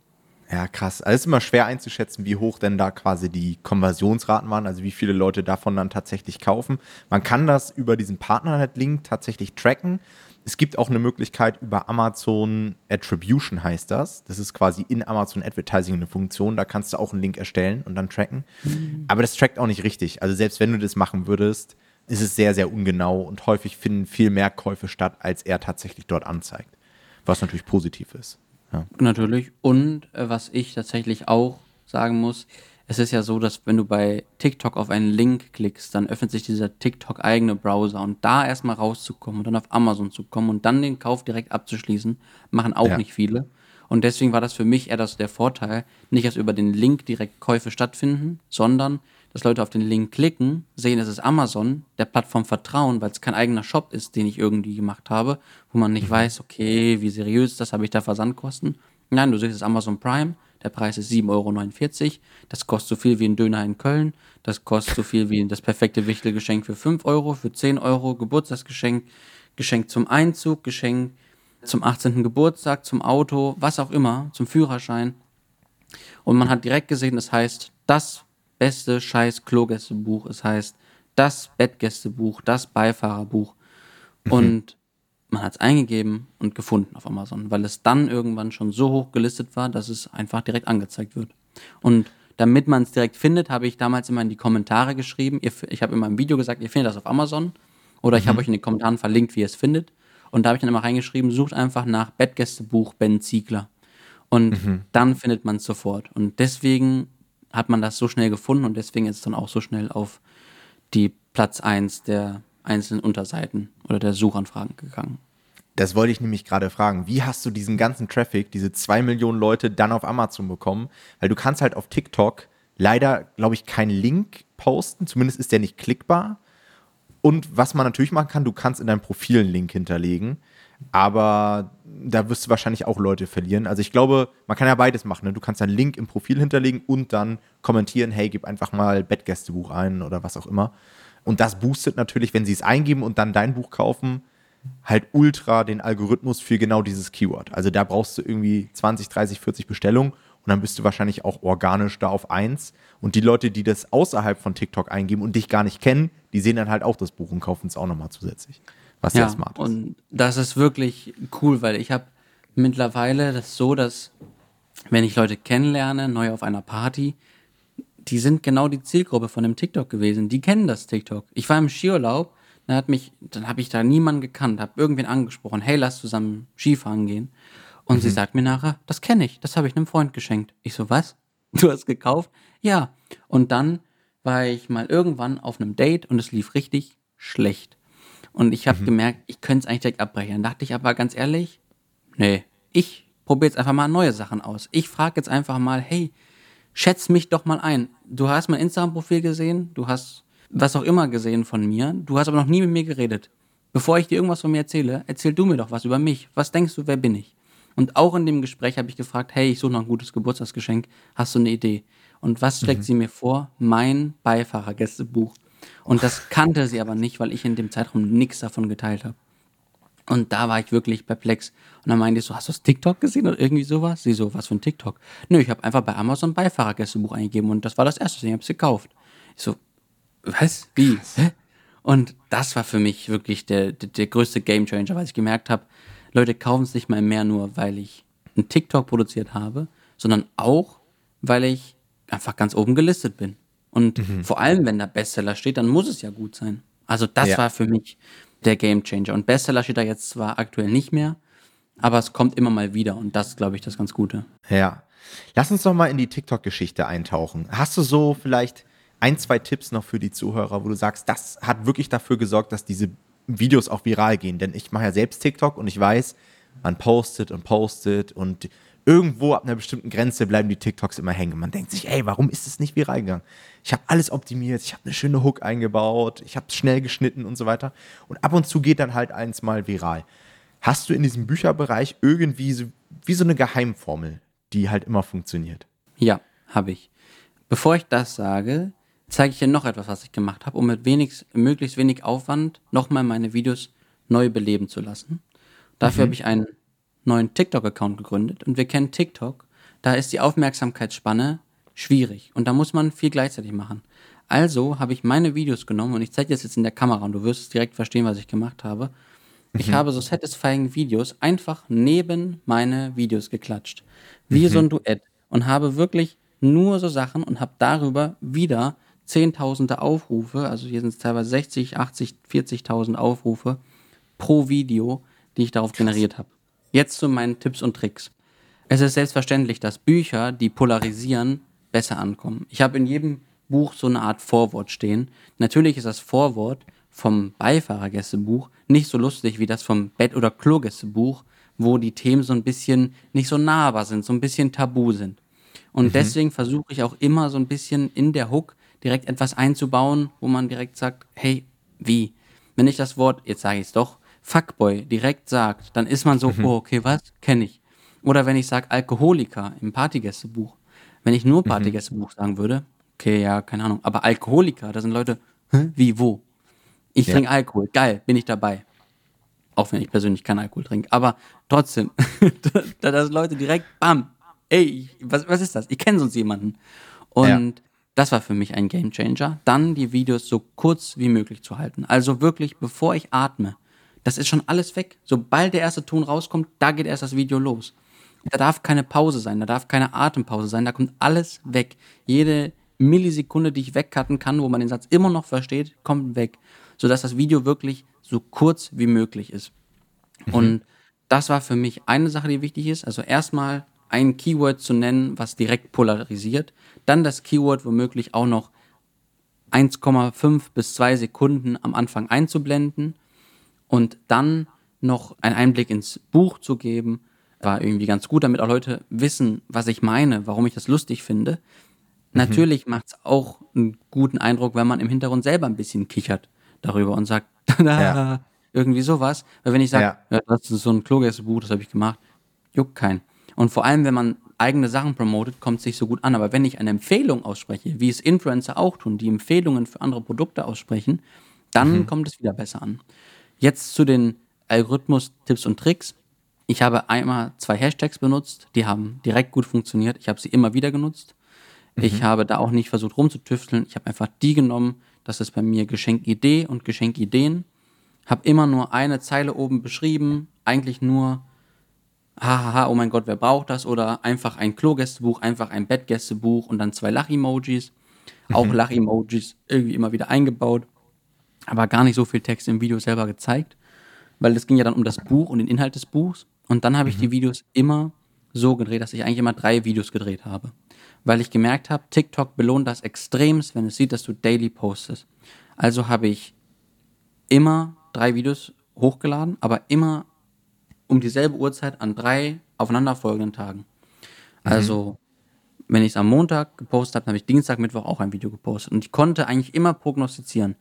Ja, krass. Also es ist immer schwer einzuschätzen, wie hoch denn da quasi die Konversionsraten waren, also wie viele Leute davon dann tatsächlich kaufen. Man kann das über diesen Partner-Link tatsächlich tracken. Es gibt auch eine Möglichkeit über Amazon Attribution heißt das. Das ist quasi in Amazon Advertising eine Funktion. Da kannst du auch einen Link erstellen und dann tracken. Mhm. Aber das trackt auch nicht richtig. Also selbst wenn du das machen würdest, ist es sehr, sehr ungenau und häufig finden viel mehr Käufe statt, als er tatsächlich dort anzeigt. Was natürlich positiv ist. Ja. Natürlich. Und äh, was ich tatsächlich auch sagen muss, es ist ja so, dass wenn du bei TikTok auf einen Link klickst, dann öffnet sich dieser TikTok-eigene Browser und da erstmal rauszukommen und dann auf Amazon zu kommen und dann den Kauf direkt abzuschließen, machen auch ja. nicht viele. Und deswegen war das für mich eher das, der Vorteil, nicht dass über den Link direkt Käufe stattfinden, sondern dass Leute auf den Link klicken, sehen, es ist Amazon, der Plattform vertrauen, weil es kein eigener Shop ist, den ich irgendwie gemacht habe, wo man nicht mhm. weiß, okay, wie seriös ist das, habe ich da Versandkosten. Nein, du siehst es Amazon Prime, der Preis ist 7,49 Euro. Das kostet so viel wie ein Döner in Köln. Das kostet so viel wie das perfekte Wichtelgeschenk für 5 Euro, für 10 Euro, Geburtstagsgeschenk, Geschenk zum Einzug, Geschenk zum 18. Geburtstag, zum Auto, was auch immer, zum Führerschein. Und man hat direkt gesehen, das heißt, das beste scheiß Klogästebuch, es heißt, das Bettgästebuch, das Beifahrerbuch. Mhm. Und man hat es eingegeben und gefunden auf Amazon, weil es dann irgendwann schon so hoch gelistet war, dass es einfach direkt angezeigt wird. Und damit man es direkt findet, habe ich damals immer in die Kommentare geschrieben. Ich habe in meinem Video gesagt, ihr findet das auf Amazon. Oder ich habe mhm. euch in den Kommentaren verlinkt, wie ihr es findet. Und da habe ich dann immer reingeschrieben, sucht einfach nach Bettgästebuch Ben Ziegler. Und mhm. dann findet man es sofort. Und deswegen hat man das so schnell gefunden und deswegen ist es dann auch so schnell auf die Platz 1 der einzelnen Unterseiten oder der Suchanfragen gegangen. Das wollte ich nämlich gerade fragen. Wie hast du diesen ganzen Traffic, diese zwei Millionen Leute dann auf Amazon bekommen? Weil du kannst halt auf TikTok leider, glaube ich, keinen Link posten. Zumindest ist der nicht klickbar. Und was man natürlich machen kann, du kannst in deinem Profil einen Link hinterlegen, aber da wirst du wahrscheinlich auch Leute verlieren. Also ich glaube, man kann ja beides machen. Ne? Du kannst einen Link im Profil hinterlegen und dann kommentieren, hey, gib einfach mal Bettgästebuch ein oder was auch immer. Und das boostet natürlich, wenn sie es eingeben und dann dein Buch kaufen, halt ultra den Algorithmus für genau dieses Keyword. Also da brauchst du irgendwie 20, 30, 40 Bestellungen und dann bist du wahrscheinlich auch organisch da auf eins. Und die Leute, die das außerhalb von TikTok eingeben und dich gar nicht kennen, die sehen dann halt auch das Buch und kaufen es auch nochmal zusätzlich. Was ja, sehr smart ist. Und das ist wirklich cool, weil ich habe mittlerweile das so, dass wenn ich Leute kennenlerne, neu auf einer Party, die sind genau die Zielgruppe von dem TikTok gewesen. Die kennen das TikTok. Ich war im Skiurlaub, dann hat mich, dann habe ich da niemanden gekannt, habe irgendwen angesprochen, hey, lass zusammen Skifahren gehen. Und mhm. sie sagt mir nachher, das kenne ich, das habe ich einem Freund geschenkt. Ich so, was? Du hast gekauft? Ja. Und dann war ich mal irgendwann auf einem Date und es lief richtig schlecht. Und ich habe mhm. gemerkt, ich könnte es eigentlich direkt abbrechen. Dann dachte ich aber ganz ehrlich, nee, ich probiere jetzt einfach mal neue Sachen aus. Ich frage jetzt einfach mal, hey, schätz mich doch mal ein. Du hast mein Instagram-Profil gesehen, du hast was auch immer gesehen von mir, du hast aber noch nie mit mir geredet. Bevor ich dir irgendwas von mir erzähle, erzähl du mir doch was über mich. Was denkst du, wer bin ich? Und auch in dem Gespräch habe ich gefragt, hey, ich suche noch ein gutes Geburtstagsgeschenk, hast du eine Idee? Und was schlägt mhm. sie mir vor? Mein Beifahrergästebuch. Und das kannte sie aber nicht, weil ich in dem Zeitraum nichts davon geteilt habe. Und da war ich wirklich perplex. Und dann meinte ich so, hast du das TikTok gesehen oder irgendwie sowas? Sie so, was für ein TikTok? Nö, ich habe einfach bei Amazon Beifahrergästebuch eingegeben und das war das erste, ich habe es gekauft. Ich so, was? Wie? Hä? Und das war für mich wirklich der, der, der größte Gamechanger, weil ich gemerkt habe, Leute kaufen es nicht mal mehr nur, weil ich ein TikTok produziert habe, sondern auch, weil ich einfach ganz oben gelistet bin. Und mhm. vor allem, wenn da Bestseller steht, dann muss es ja gut sein. Also das ja. war für mich der Gamechanger. Und Bestseller steht da jetzt zwar aktuell nicht mehr, aber es kommt immer mal wieder und das glaube ich das ganz Gute. Ja. Lass uns doch mal in die TikTok-Geschichte eintauchen. Hast du so vielleicht ein, zwei Tipps noch für die Zuhörer, wo du sagst, das hat wirklich dafür gesorgt, dass diese Videos auch viral gehen? Denn ich mache ja selbst TikTok und ich weiß, man postet und postet und irgendwo ab einer bestimmten Grenze bleiben die TikToks immer hängen. Man denkt sich, ey, warum ist es nicht viral gegangen? Ich habe alles optimiert, ich habe eine schöne Hook eingebaut, ich habe es schnell geschnitten und so weiter. Und ab und zu geht dann halt eins mal viral. Hast du in diesem Bücherbereich irgendwie so, wie so eine Geheimformel, die halt immer funktioniert? Ja, habe ich. Bevor ich das sage, zeige ich dir noch etwas, was ich gemacht habe, um mit wenig, möglichst wenig Aufwand nochmal meine Videos neu beleben zu lassen. Dafür mhm. habe ich einen neuen TikTok-Account gegründet und wir kennen TikTok. Da ist die Aufmerksamkeitsspanne schwierig und da muss man viel gleichzeitig machen. Also habe ich meine Videos genommen und ich zeige das jetzt in der Kamera und du wirst direkt verstehen, was ich gemacht habe. Mhm. Ich habe so satisfying Videos einfach neben meine Videos geklatscht. Wie mhm. so ein Duett. Und habe wirklich nur so Sachen und habe darüber wieder Zehntausende Aufrufe, also hier sind es teilweise 60, 80, 40.000 Aufrufe pro Video, die ich darauf generiert habe. Jetzt zu meinen Tipps und Tricks. Es ist selbstverständlich, dass Bücher, die polarisieren, besser ankommen. Ich habe in jedem Buch so eine Art Vorwort stehen. Natürlich ist das Vorwort vom Beifahrergästebuch nicht so lustig wie das vom Bett- oder Klogästebuch, wo die Themen so ein bisschen nicht so nahbar sind, so ein bisschen tabu sind. Und mhm. deswegen versuche ich auch immer so ein bisschen in der Hook direkt etwas einzubauen, wo man direkt sagt, hey, wie? Wenn ich das Wort, jetzt sage ich es doch, Fuckboy direkt sagt, dann ist man so, mhm. oh, okay, was? Kenne ich. Oder wenn ich sage Alkoholiker im Partygästebuch. Wenn ich nur mhm. Partygästebuch sagen würde, okay, ja, keine Ahnung. Aber Alkoholiker, da sind Leute, Hä? wie, wo? Ich ja. trinke Alkohol, geil, bin ich dabei. Auch wenn ich persönlich keinen Alkohol trinke. Aber trotzdem, da, da sind Leute direkt, bam, ey, was, was ist das? Ich kenne sonst jemanden. Und ja. das war für mich ein Game Changer. Dann die Videos so kurz wie möglich zu halten. Also wirklich, bevor ich atme, das ist schon alles weg. Sobald der erste Ton rauskommt, da geht erst das Video los. Da darf keine Pause sein, da darf keine Atempause sein, da kommt alles weg. Jede Millisekunde, die ich wegcutten kann, wo man den Satz immer noch versteht, kommt weg. Sodass das Video wirklich so kurz wie möglich ist. Mhm. Und das war für mich eine Sache, die wichtig ist. Also erstmal ein Keyword zu nennen, was direkt polarisiert. Dann das Keyword womöglich auch noch 1,5 bis 2 Sekunden am Anfang einzublenden und dann noch einen Einblick ins Buch zu geben, war irgendwie ganz gut, damit auch Leute wissen, was ich meine, warum ich das lustig finde. Mhm. Natürlich macht es auch einen guten Eindruck, wenn man im Hintergrund selber ein bisschen kichert. darüber und sagt, ja. irgendwie sowas. Weil wenn ich sage, ja. das ist so ein Klogästebuch, das habe ich gemacht, juckt keinen. Und vor allem, wenn man eigene Sachen promotet, kommt es nicht so gut an. Aber wenn ich eine Empfehlung ausspreche, wie es Influencer auch tun, die Empfehlungen für andere Produkte aussprechen, dann mhm. kommt es wieder besser an. Jetzt zu den Algorithmus-Tipps und Tricks. Ich habe einmal zwei Hashtags benutzt, die haben direkt gut funktioniert. Ich habe sie immer wieder genutzt. Mhm. Ich habe da auch nicht versucht rumzutüfteln. Ich habe einfach die genommen. Das ist bei mir Geschenkidee und Geschenkideen. Habe immer nur eine Zeile oben beschrieben, eigentlich nur hahaha, oh mein Gott, wer braucht das? Oder einfach ein Klo-Gästebuch, einfach ein Bettgästebuch und dann zwei Lach-Emojis. Auch mhm. Lach-Emojis irgendwie immer wieder eingebaut. Aber gar nicht so viel Text im Video selber gezeigt. Weil es ging ja dann um das Buch und den Inhalt des Buchs. Und dann habe ich mhm. die Videos immer so gedreht, dass ich eigentlich immer drei Videos gedreht habe. Weil ich gemerkt habe, TikTok belohnt das extremst, wenn es sieht, dass du daily postest. Also habe ich immer drei Videos hochgeladen, aber immer um dieselbe Uhrzeit an drei aufeinanderfolgenden Tagen. Mhm. Also, wenn ich es am Montag gepostet habe, habe ich Dienstag, Mittwoch auch ein Video gepostet. Und ich konnte eigentlich immer prognostizieren,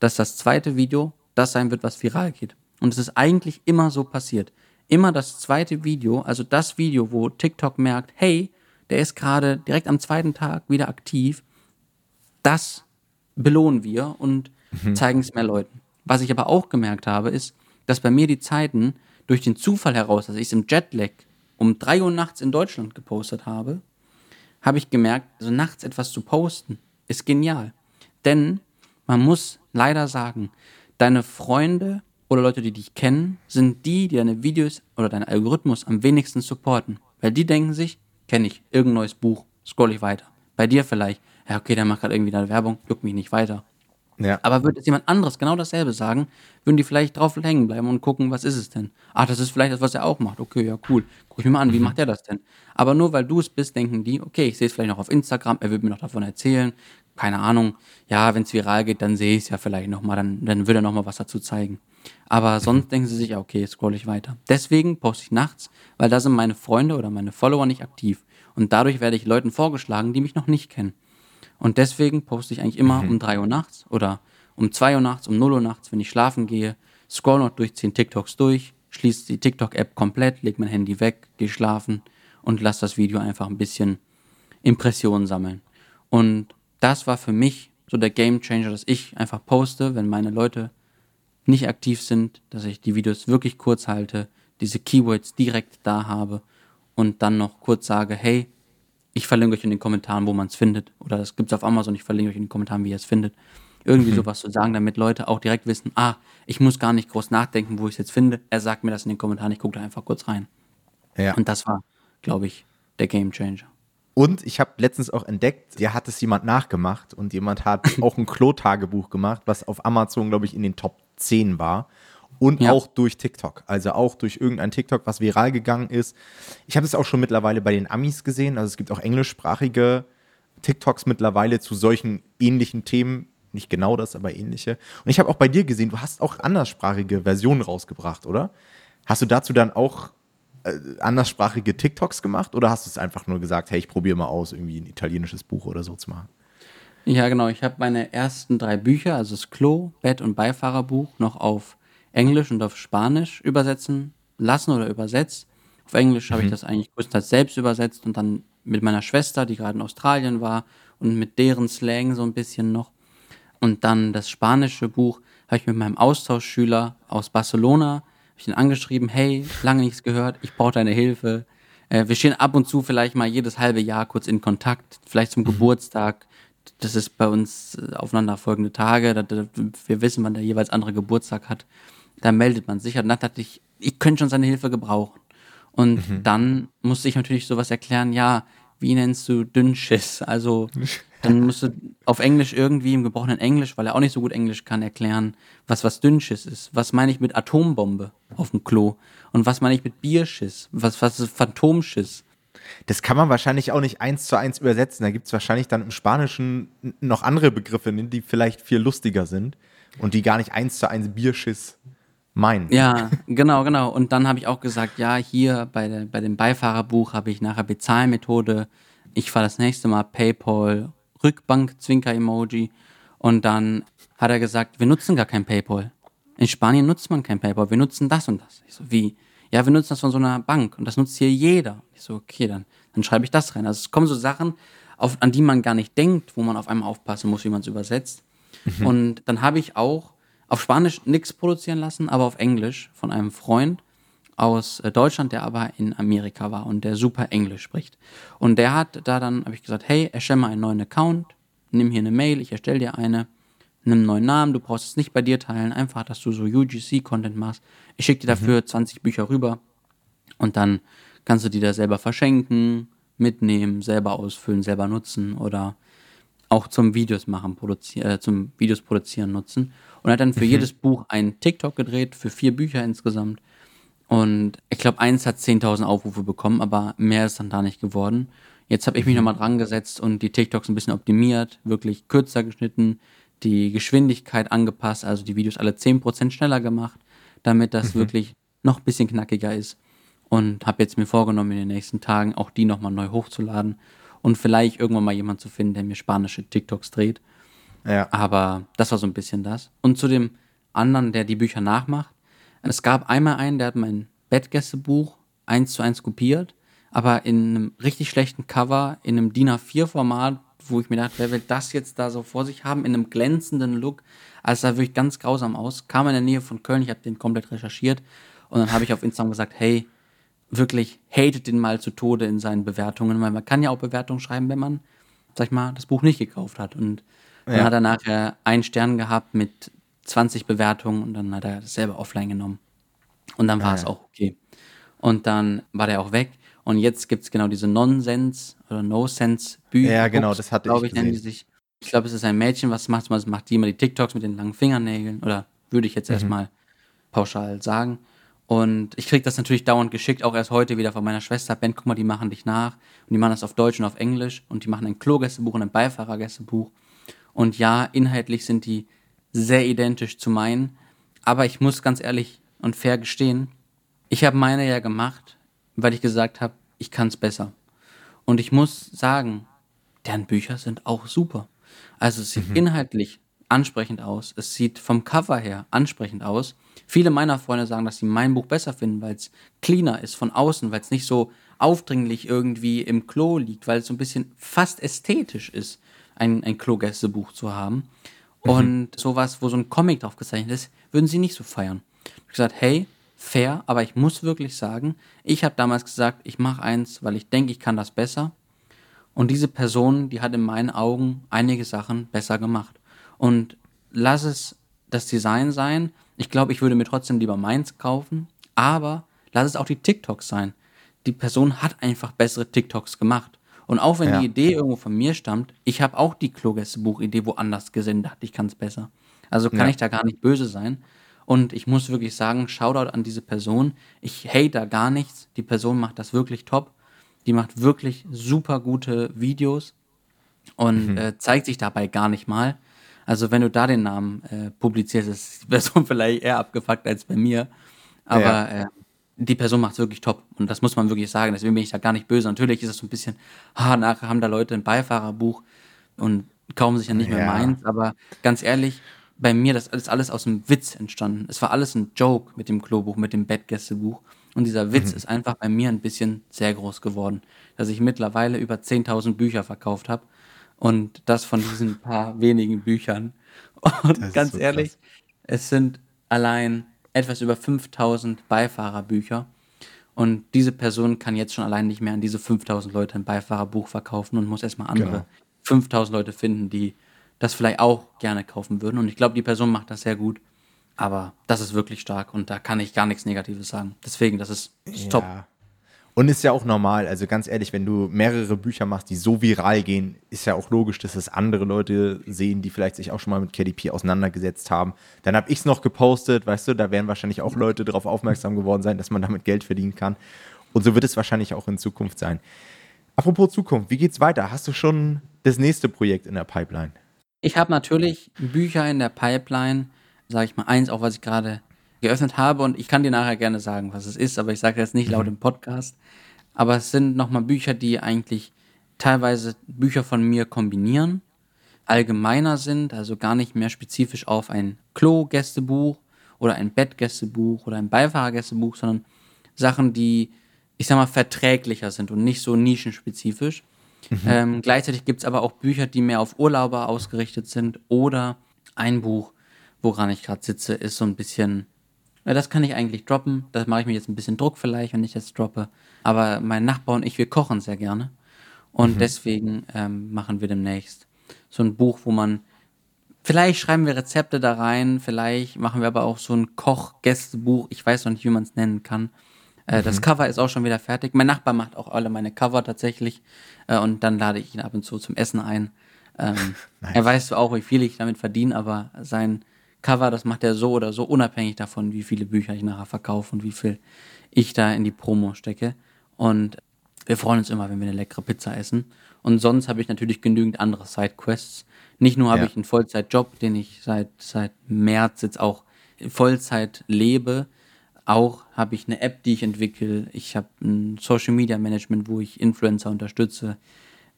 dass das zweite Video das sein wird, was viral geht. Und es ist eigentlich immer so passiert. Immer das zweite Video, also das Video, wo TikTok merkt, hey, der ist gerade direkt am zweiten Tag wieder aktiv, das belohnen wir und mhm. zeigen es mehr Leuten. Was ich aber auch gemerkt habe, ist, dass bei mir die Zeiten durch den Zufall heraus, dass ich es im Jetlag um 3 Uhr nachts in Deutschland gepostet habe, habe ich gemerkt, also nachts etwas zu posten, ist genial. Denn man muss leider sagen, deine Freunde oder Leute, die dich kennen, sind die, die deine Videos oder deinen Algorithmus am wenigsten supporten. Weil die denken sich, kenne ich, irgendein neues Buch, scroll ich weiter. Bei dir vielleicht, ja, okay, der macht gerade irgendwie eine Werbung, juckt mich nicht weiter. Ja. Aber würde jetzt jemand anderes genau dasselbe sagen, würden die vielleicht drauf hängen bleiben und gucken, was ist es denn? Ach, das ist vielleicht das, was er auch macht. Okay, ja, cool. Guck ich mir mal an, wie mhm. macht er das denn? Aber nur weil du es bist, denken die, okay, ich sehe es vielleicht noch auf Instagram, er wird mir noch davon erzählen. Keine Ahnung. Ja, wenn es viral geht, dann sehe ich es ja vielleicht nochmal, dann, dann würde er nochmal was dazu zeigen. Aber sonst denken sie sich, ja, okay, scroll ich weiter. Deswegen poste ich nachts, weil da sind meine Freunde oder meine Follower nicht aktiv. Und dadurch werde ich Leuten vorgeschlagen, die mich noch nicht kennen. Und deswegen poste ich eigentlich immer mhm. um 3 Uhr nachts oder um 2 Uhr nachts, um 0 Uhr nachts, wenn ich schlafen gehe, scroll noch durch 10 TikToks durch, schließe die TikTok-App komplett, leg mein Handy weg, gehe schlafen und lasse das Video einfach ein bisschen Impressionen sammeln. Und das war für mich so der Game Changer, dass ich einfach poste, wenn meine Leute nicht aktiv sind, dass ich die Videos wirklich kurz halte, diese Keywords direkt da habe und dann noch kurz sage, hey, ich verlinke euch in den Kommentaren, wo man es findet. Oder es gibt es auf Amazon, ich verlinke euch in den Kommentaren, wie ihr es findet. Irgendwie mhm. sowas zu sagen, damit Leute auch direkt wissen, ah, ich muss gar nicht groß nachdenken, wo ich es jetzt finde. Er sagt mir das in den Kommentaren, ich gucke da einfach kurz rein. Ja. Und das war, glaube ich, der Game Changer. Und ich habe letztens auch entdeckt, dir hat es jemand nachgemacht und jemand hat auch ein Klo-Tagebuch gemacht, was auf Amazon, glaube ich, in den Top 10 war und ja. auch durch TikTok. Also auch durch irgendein TikTok, was viral gegangen ist. Ich habe es auch schon mittlerweile bei den Amis gesehen. Also es gibt auch englischsprachige TikToks mittlerweile zu solchen ähnlichen Themen. Nicht genau das, aber ähnliche. Und ich habe auch bei dir gesehen, du hast auch anderssprachige Versionen rausgebracht, oder? Hast du dazu dann auch äh, anderssprachige TikToks gemacht oder hast du es einfach nur gesagt, hey, ich probiere mal aus, irgendwie ein italienisches Buch oder so zu machen? Ja, genau. Ich habe meine ersten drei Bücher, also das Klo, Bett und Beifahrerbuch, noch auf Englisch und auf Spanisch übersetzen lassen oder übersetzt. Auf Englisch mhm. habe ich das eigentlich größtenteils selbst übersetzt und dann mit meiner Schwester, die gerade in Australien war und mit deren Slang so ein bisschen noch. Und dann das spanische Buch habe ich mit meinem Austauschschüler aus Barcelona ich ihn angeschrieben, hey, lange nichts gehört, ich brauche deine Hilfe. Äh, wir stehen ab und zu vielleicht mal jedes halbe Jahr kurz in Kontakt, vielleicht zum mhm. Geburtstag das ist bei uns äh, aufeinanderfolgende Tage. Da, da, wir wissen, wann der jeweils andere Geburtstag hat. Da meldet man sich. Und dann dachte ich, ich könnte schon seine Hilfe gebrauchen. Und mhm. dann musste ich natürlich sowas erklären, ja, wie nennst du Dünnschiss? Also dann musst du auf Englisch irgendwie im gebrochenen Englisch, weil er auch nicht so gut Englisch kann, erklären, was was Dünnschiss ist. Was meine ich mit Atombombe auf dem Klo? Und was meine ich mit Bierschiss? Was, was ist Phantomschiss? Das kann man wahrscheinlich auch nicht eins zu eins übersetzen. Da gibt es wahrscheinlich dann im Spanischen noch andere Begriffe, die vielleicht viel lustiger sind und die gar nicht eins zu eins Bierschiss meinen. Ja, genau, genau. Und dann habe ich auch gesagt, ja, hier bei, der, bei dem Beifahrerbuch habe ich nachher Bezahlmethode. Ich fahre das nächste Mal PayPal, Rückbank, Zwinker-Emoji. Und dann hat er gesagt, wir nutzen gar kein PayPal. In Spanien nutzt man kein PayPal, wir nutzen das und das. Ich so, wie? Ja, wir nutzen das von so einer Bank und das nutzt hier jeder. Ich so, okay, dann, dann schreibe ich das rein. Also es kommen so Sachen, auf, an die man gar nicht denkt, wo man auf einmal aufpassen muss, wie man es übersetzt. Mhm. Und dann habe ich auch auf Spanisch nichts produzieren lassen, aber auf Englisch von einem Freund aus äh, Deutschland, der aber in Amerika war und der super Englisch spricht. Und der hat da dann, habe ich gesagt, hey, erstelle mal einen neuen Account, nimm hier eine Mail, ich erstelle dir eine nimm einen neuen Namen, du brauchst es nicht bei dir teilen, einfach, dass du so UGC-Content machst. Ich schicke dir dafür mhm. 20 Bücher rüber und dann kannst du die da selber verschenken, mitnehmen, selber ausfüllen, selber nutzen oder auch zum Videos machen, produzieren, äh, zum Videos produzieren nutzen. Und hat dann für mhm. jedes Buch einen TikTok gedreht, für vier Bücher insgesamt. Und ich glaube, eins hat 10.000 Aufrufe bekommen, aber mehr ist dann da nicht geworden. Jetzt habe ich mich mhm. nochmal dran gesetzt und die TikToks ein bisschen optimiert, wirklich kürzer geschnitten, die Geschwindigkeit angepasst, also die Videos alle 10% schneller gemacht, damit das mhm. wirklich noch ein bisschen knackiger ist. Und habe jetzt mir vorgenommen, in den nächsten Tagen auch die nochmal neu hochzuladen und vielleicht irgendwann mal jemand zu finden, der mir spanische TikToks dreht. Ja. Aber das war so ein bisschen das. Und zu dem anderen, der die Bücher nachmacht. Es gab einmal einen, der hat mein Bettgästebuch eins zu eins kopiert, aber in einem richtig schlechten Cover, in einem DIN A4-Format, wo ich mir dachte, wer will das jetzt da so vor sich haben, in einem glänzenden Look. Also sah wirklich ganz grausam aus. Kam in der Nähe von Köln, ich habe den komplett recherchiert. Und dann habe ich auf Instagram gesagt, hey, wirklich hatet den mal zu Tode in seinen Bewertungen, weil man kann ja auch Bewertungen schreiben, wenn man, sag ich mal, das Buch nicht gekauft hat. Und dann ja. hat er nachher einen Stern gehabt mit 20 Bewertungen und dann hat er das selber offline genommen. Und dann war es ja. auch okay. Und dann war der auch weg. Und jetzt gibt es genau diese Nonsens oder No-Sense-Bücher. Ja, genau, das hatte ich, ich nennen die sich. Ich glaube, es ist ein Mädchen, was macht, was macht die immer die TikToks mit den langen Fingernägeln oder würde ich jetzt mhm. erstmal pauschal sagen. Und ich kriege das natürlich dauernd geschickt, auch erst heute wieder von meiner Schwester. Ben, guck mal, die machen dich nach. Und die machen das auf Deutsch und auf Englisch. Und die machen ein Klogästebuch und ein Beifahrergästebuch. Und ja, inhaltlich sind die sehr identisch zu meinen. Aber ich muss ganz ehrlich und fair gestehen, ich habe meine ja gemacht, weil ich gesagt habe, ich kann es besser. Und ich muss sagen, deren Bücher sind auch super. Also sieht mhm. inhaltlich ansprechend aus. Es sieht vom Cover her ansprechend aus. Viele meiner Freunde sagen, dass sie mein Buch besser finden, weil es cleaner ist von außen, weil es nicht so aufdringlich irgendwie im Klo liegt, weil es so ein bisschen fast ästhetisch ist, ein, ein Klo-Gästebuch zu haben. Mhm. Und sowas, wo so ein Comic drauf gezeichnet ist, würden sie nicht so feiern. Ich habe gesagt, hey, fair, aber ich muss wirklich sagen, ich habe damals gesagt, ich mache eins, weil ich denke, ich kann das besser. Und diese Person, die hat in meinen Augen einige Sachen besser gemacht. Und lass es das Design sein. Ich glaube, ich würde mir trotzdem lieber meins kaufen, aber lass es auch die TikToks sein. Die Person hat einfach bessere TikToks gemacht. Und auch wenn ja. die Idee irgendwo von mir stammt, ich habe auch die Klogäste-Buch-Idee woanders gesehen, dachte ich kann es besser. Also kann ja. ich da gar nicht böse sein. Und ich muss wirklich sagen, Shoutout an diese Person. Ich hate da gar nichts. Die Person macht das wirklich top. Die macht wirklich super gute Videos und mhm. äh, zeigt sich dabei gar nicht mal. Also wenn du da den Namen äh, publizierst, ist die Person vielleicht eher abgefuckt als bei mir. Aber ja. äh, die Person macht es wirklich top. Und das muss man wirklich sagen. Deswegen bin ich da gar nicht böse. Natürlich ist es so ein bisschen, ah, nachher haben da Leute ein Beifahrerbuch und kaufen sich ja nicht mehr meins. Aber ganz ehrlich, bei mir, das ist alles aus einem Witz entstanden. Es war alles ein Joke mit dem Klobuch, mit dem Bettgästebuch. Und dieser Witz mhm. ist einfach bei mir ein bisschen sehr groß geworden, dass ich mittlerweile über 10.000 Bücher verkauft habe. Und das von diesen paar wenigen Büchern. Und ganz so ehrlich, krass. es sind allein etwas über 5.000 Beifahrerbücher. Und diese Person kann jetzt schon allein nicht mehr an diese 5.000 Leute ein Beifahrerbuch verkaufen und muss erstmal andere genau. 5.000 Leute finden, die das vielleicht auch gerne kaufen würden. Und ich glaube, die Person macht das sehr gut. Aber das ist wirklich stark und da kann ich gar nichts Negatives sagen. Deswegen, das ist, ist ja. Und ist ja auch normal, also ganz ehrlich, wenn du mehrere Bücher machst, die so viral gehen, ist ja auch logisch, dass es andere Leute sehen, die vielleicht sich auch schon mal mit KDP auseinandergesetzt haben. Dann habe ich es noch gepostet, weißt du, da werden wahrscheinlich auch Leute darauf aufmerksam geworden sein, dass man damit Geld verdienen kann. Und so wird es wahrscheinlich auch in Zukunft sein. Apropos Zukunft, wie geht's weiter? Hast du schon das nächste Projekt in der Pipeline? Ich habe natürlich Bücher in der Pipeline, sage ich mal, eins, auch was ich gerade geöffnet habe und ich kann dir nachher gerne sagen, was es ist, aber ich sage jetzt nicht laut mhm. im Podcast. Aber es sind nochmal Bücher, die eigentlich teilweise Bücher von mir kombinieren. allgemeiner sind, also gar nicht mehr spezifisch auf ein Klo-Gästebuch oder ein Bettgästebuch oder ein Beifahrergästebuch, sondern Sachen, die, ich sag mal, verträglicher sind und nicht so nischenspezifisch. Mhm. Ähm, gleichzeitig gibt es aber auch Bücher, die mehr auf Urlauber ausgerichtet sind oder ein Buch, woran ich gerade sitze, ist so ein bisschen, ja, das kann ich eigentlich droppen, das mache ich mir jetzt ein bisschen Druck vielleicht, wenn ich das droppe, aber mein Nachbar und ich, wir kochen sehr gerne und mhm. deswegen ähm, machen wir demnächst so ein Buch, wo man Vielleicht schreiben wir Rezepte da rein, vielleicht machen wir aber auch so ein Koch-Gästebuch. Ich weiß noch nicht, wie man es nennen kann. Äh, mhm. Das Cover ist auch schon wieder fertig. Mein Nachbar macht auch alle meine Cover tatsächlich. Äh, und dann lade ich ihn ab und zu zum Essen ein. Ähm, nice. Er weiß auch, wie viel ich damit verdiene, aber sein Cover, das macht er so oder so, unabhängig davon, wie viele Bücher ich nachher verkaufe und wie viel ich da in die Promo stecke. Und wir freuen uns immer, wenn wir eine leckere Pizza essen. Und sonst habe ich natürlich genügend andere Sidequests. Nicht nur habe ja. ich einen Vollzeitjob, den ich seit, seit März jetzt auch Vollzeit lebe, auch habe ich eine App, die ich entwickle. Ich habe ein Social Media Management, wo ich Influencer unterstütze.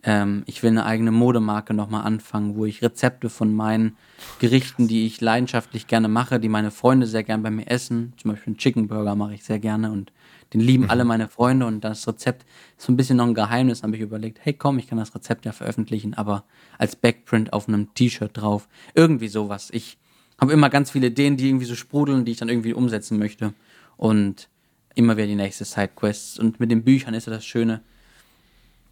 Ähm, ich will eine eigene Modemarke nochmal anfangen, wo ich Rezepte von meinen Gerichten, die ich leidenschaftlich gerne mache, die meine Freunde sehr gerne bei mir essen, zum Beispiel einen Chicken Burger mache ich sehr gerne und den lieben mhm. alle meine Freunde und das Rezept ist so ein bisschen noch ein Geheimnis, habe ich überlegt, hey komm, ich kann das Rezept ja veröffentlichen, aber als Backprint auf einem T-Shirt drauf. Irgendwie sowas. Ich habe immer ganz viele Ideen, die irgendwie so sprudeln, die ich dann irgendwie umsetzen möchte. Und immer wieder die nächste Sidequests. Und mit den Büchern ist ja das Schöne,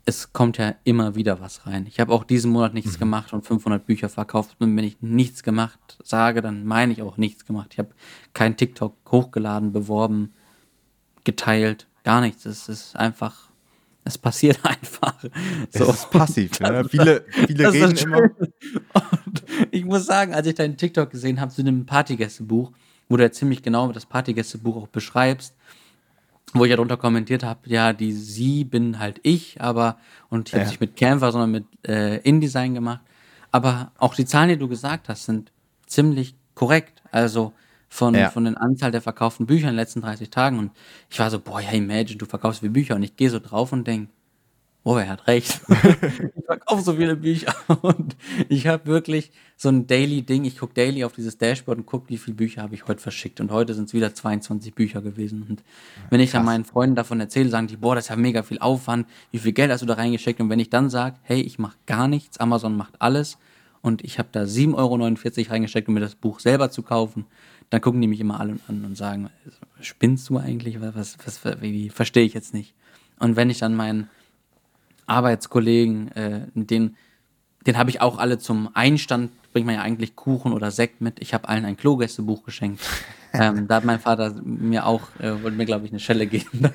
es kommt ja immer wieder was rein. Ich habe auch diesen Monat nichts mhm. gemacht und 500 Bücher verkauft. Und wenn ich nichts gemacht sage, dann meine ich auch nichts gemacht. Ich habe kein TikTok hochgeladen, beworben, geteilt, gar nichts. Es ist einfach, es passiert einfach. So. Es ist passiv. Ne? Viele, viele reden immer. Und ich muss sagen, als ich deinen TikTok gesehen habe zu dem Partygästebuch, wo du ja ziemlich genau das Partygästebuch auch beschreibst, wo ich ja drunter kommentiert habe, ja, die sie bin halt ich, aber, und ich habe ja. nicht mit Canva, sondern mit äh, InDesign gemacht. Aber auch die Zahlen, die du gesagt hast, sind ziemlich korrekt. Also von, ja. von den Anzahl der verkauften Bücher in den letzten 30 Tagen. Und ich war so, boah, ja, imagine, du verkaufst viele Bücher. Und ich gehe so drauf und denke, oh, er hat recht. ich verkaufe so viele Bücher. Und ich habe wirklich so ein Daily-Ding. Ich gucke daily auf dieses Dashboard und gucke, wie viele Bücher habe ich heute verschickt. Und heute sind es wieder 22 Bücher gewesen. Und wenn ich dann meinen Freunden davon erzähle, sagen die, boah, das ist ja mega viel Aufwand. Wie viel Geld hast du da reingeschickt? Und wenn ich dann sage, hey, ich mache gar nichts, Amazon macht alles. Und ich habe da 7,49 Euro reingesteckt, um mir das Buch selber zu kaufen dann gucken die mich immer alle an und sagen, spinnst du eigentlich? Was, was, was wie, verstehe ich jetzt nicht. Und wenn ich dann meinen Arbeitskollegen, äh, den, den habe ich auch alle zum Einstand, bringt man ja eigentlich Kuchen oder Sekt mit. Ich habe allen ein Klogästebuch geschenkt. ähm, da hat mein Vater mir auch, äh, wollte mir glaube ich eine Schelle geben.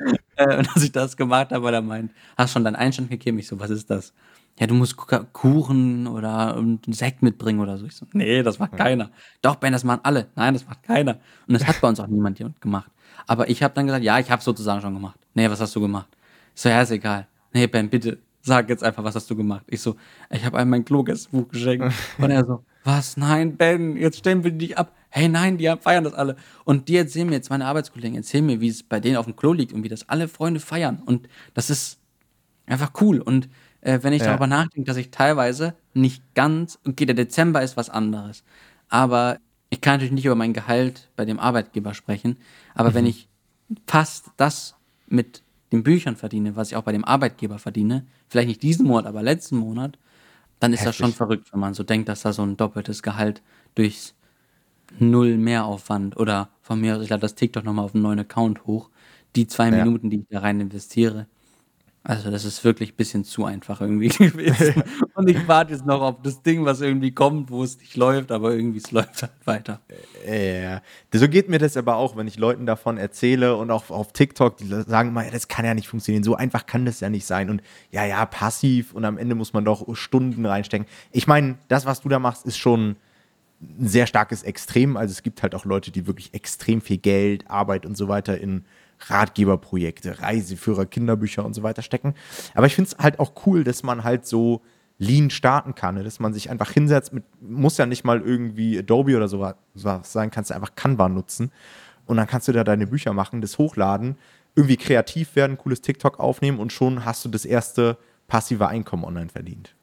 äh, und als ich das gemacht habe, weil er meint, hast schon deinen Einstand gegeben? Ich so, was ist das? ja, du musst Kuchen oder einen Sekt mitbringen oder so. Ich so, nee, das macht keiner. Doch, Ben, das machen alle. Nein, das macht keiner. Und das hat bei uns auch niemand gemacht. Aber ich habe dann gesagt, ja, ich habe sozusagen schon gemacht. Nee, was hast du gemacht? Ich so, ja, ist egal. Nee, Ben, bitte, sag jetzt einfach, was hast du gemacht? Ich so, ich habe einem mein Klogästebuch geschenkt. Und er so, was? Nein, Ben, jetzt stellen wir dich ab. Hey, nein, die feiern das alle. Und die erzählen mir jetzt, meine Arbeitskollegen erzählen mir, wie es bei denen auf dem Klo liegt und wie das alle Freunde feiern. Und das ist einfach cool. Und äh, wenn ich ja. darüber nachdenke, dass ich teilweise nicht ganz, okay, der Dezember ist was anderes, aber ich kann natürlich nicht über mein Gehalt bei dem Arbeitgeber sprechen, aber mhm. wenn ich fast das mit den Büchern verdiene, was ich auch bei dem Arbeitgeber verdiene, vielleicht nicht diesen Monat, aber letzten Monat, dann ist Heftig. das schon verrückt, wenn man so denkt, dass da so ein doppeltes Gehalt durchs Null Mehraufwand oder von mir aus, ich lade das TikTok nochmal auf einen neuen Account hoch, die zwei ja. Minuten, die ich da rein investiere, also das ist wirklich ein bisschen zu einfach irgendwie gewesen. Und ich warte jetzt noch auf das Ding, was irgendwie kommt, wo es nicht läuft, aber irgendwie es läuft halt weiter. Ja, so geht mir das aber auch, wenn ich Leuten davon erzähle und auch auf TikTok, die sagen ja, das kann ja nicht funktionieren, so einfach kann das ja nicht sein und ja, ja, passiv und am Ende muss man doch Stunden reinstecken. Ich meine, das, was du da machst, ist schon ein sehr starkes Extrem. Also es gibt halt auch Leute, die wirklich extrem viel Geld, Arbeit und so weiter in Ratgeberprojekte, Reiseführer, Kinderbücher und so weiter stecken. Aber ich finde es halt auch cool, dass man halt so lean starten kann, ne? dass man sich einfach hinsetzt, mit, muss ja nicht mal irgendwie Adobe oder sowas sein, kannst du einfach Canva nutzen und dann kannst du da deine Bücher machen, das hochladen, irgendwie kreativ werden, cooles TikTok aufnehmen und schon hast du das erste passive Einkommen online verdient.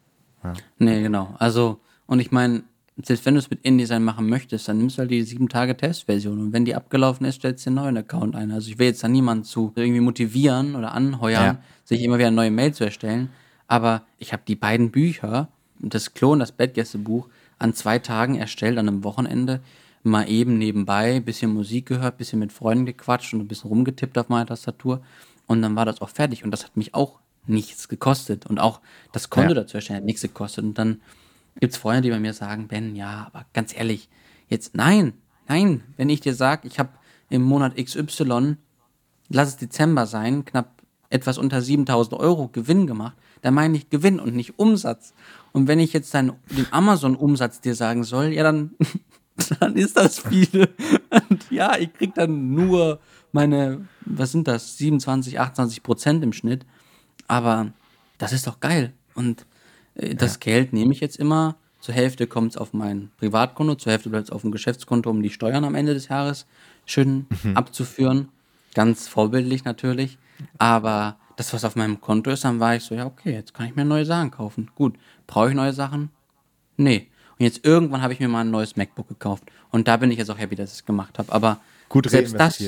Ja. Nee, genau. Also, und ich meine, selbst wenn du es mit InDesign machen möchtest, dann nimmst du halt die sieben Tage Testversion und wenn die abgelaufen ist, stellst du einen neuen Account ein. Also ich will jetzt da niemanden zu irgendwie motivieren oder anheuern, ja. sich immer wieder eine neue Mail zu erstellen. Aber ich habe die beiden Bücher, das Klon, das Bettgästebuch, an zwei Tagen erstellt, an einem Wochenende, mal eben nebenbei, bisschen Musik gehört, bisschen mit Freunden gequatscht und ein bisschen rumgetippt auf meiner Tastatur. Und dann war das auch fertig. Und das hat mich auch nichts gekostet. Und auch das Konto ja. dazu erstellen hat nichts gekostet. Und dann gibt es Freunde, die bei mir sagen, Ben, ja, aber ganz ehrlich, jetzt nein, nein, wenn ich dir sage, ich habe im Monat XY, lass es Dezember sein, knapp etwas unter 7000 Euro Gewinn gemacht, dann meine ich Gewinn und nicht Umsatz. Und wenn ich jetzt dann den Amazon-Umsatz dir sagen soll, ja, dann, dann ist das viel. Und ja, ich krieg dann nur meine, was sind das, 27, 28 Prozent im Schnitt. Aber das ist doch geil. Und das ja. Geld nehme ich jetzt immer. Zur Hälfte kommt es auf mein Privatkonto, zur Hälfte bleibt es auf dem Geschäftskonto, um die Steuern am Ende des Jahres schön mhm. abzuführen. Ganz vorbildlich natürlich. Aber das, was auf meinem Konto ist, dann war ich so, ja, okay, jetzt kann ich mir neue Sachen kaufen. Gut, brauche ich neue Sachen? Nee. Und jetzt irgendwann habe ich mir mal ein neues MacBook gekauft. Und da bin ich jetzt auch happy, dass ich es gemacht habe. Aber Gut selbst das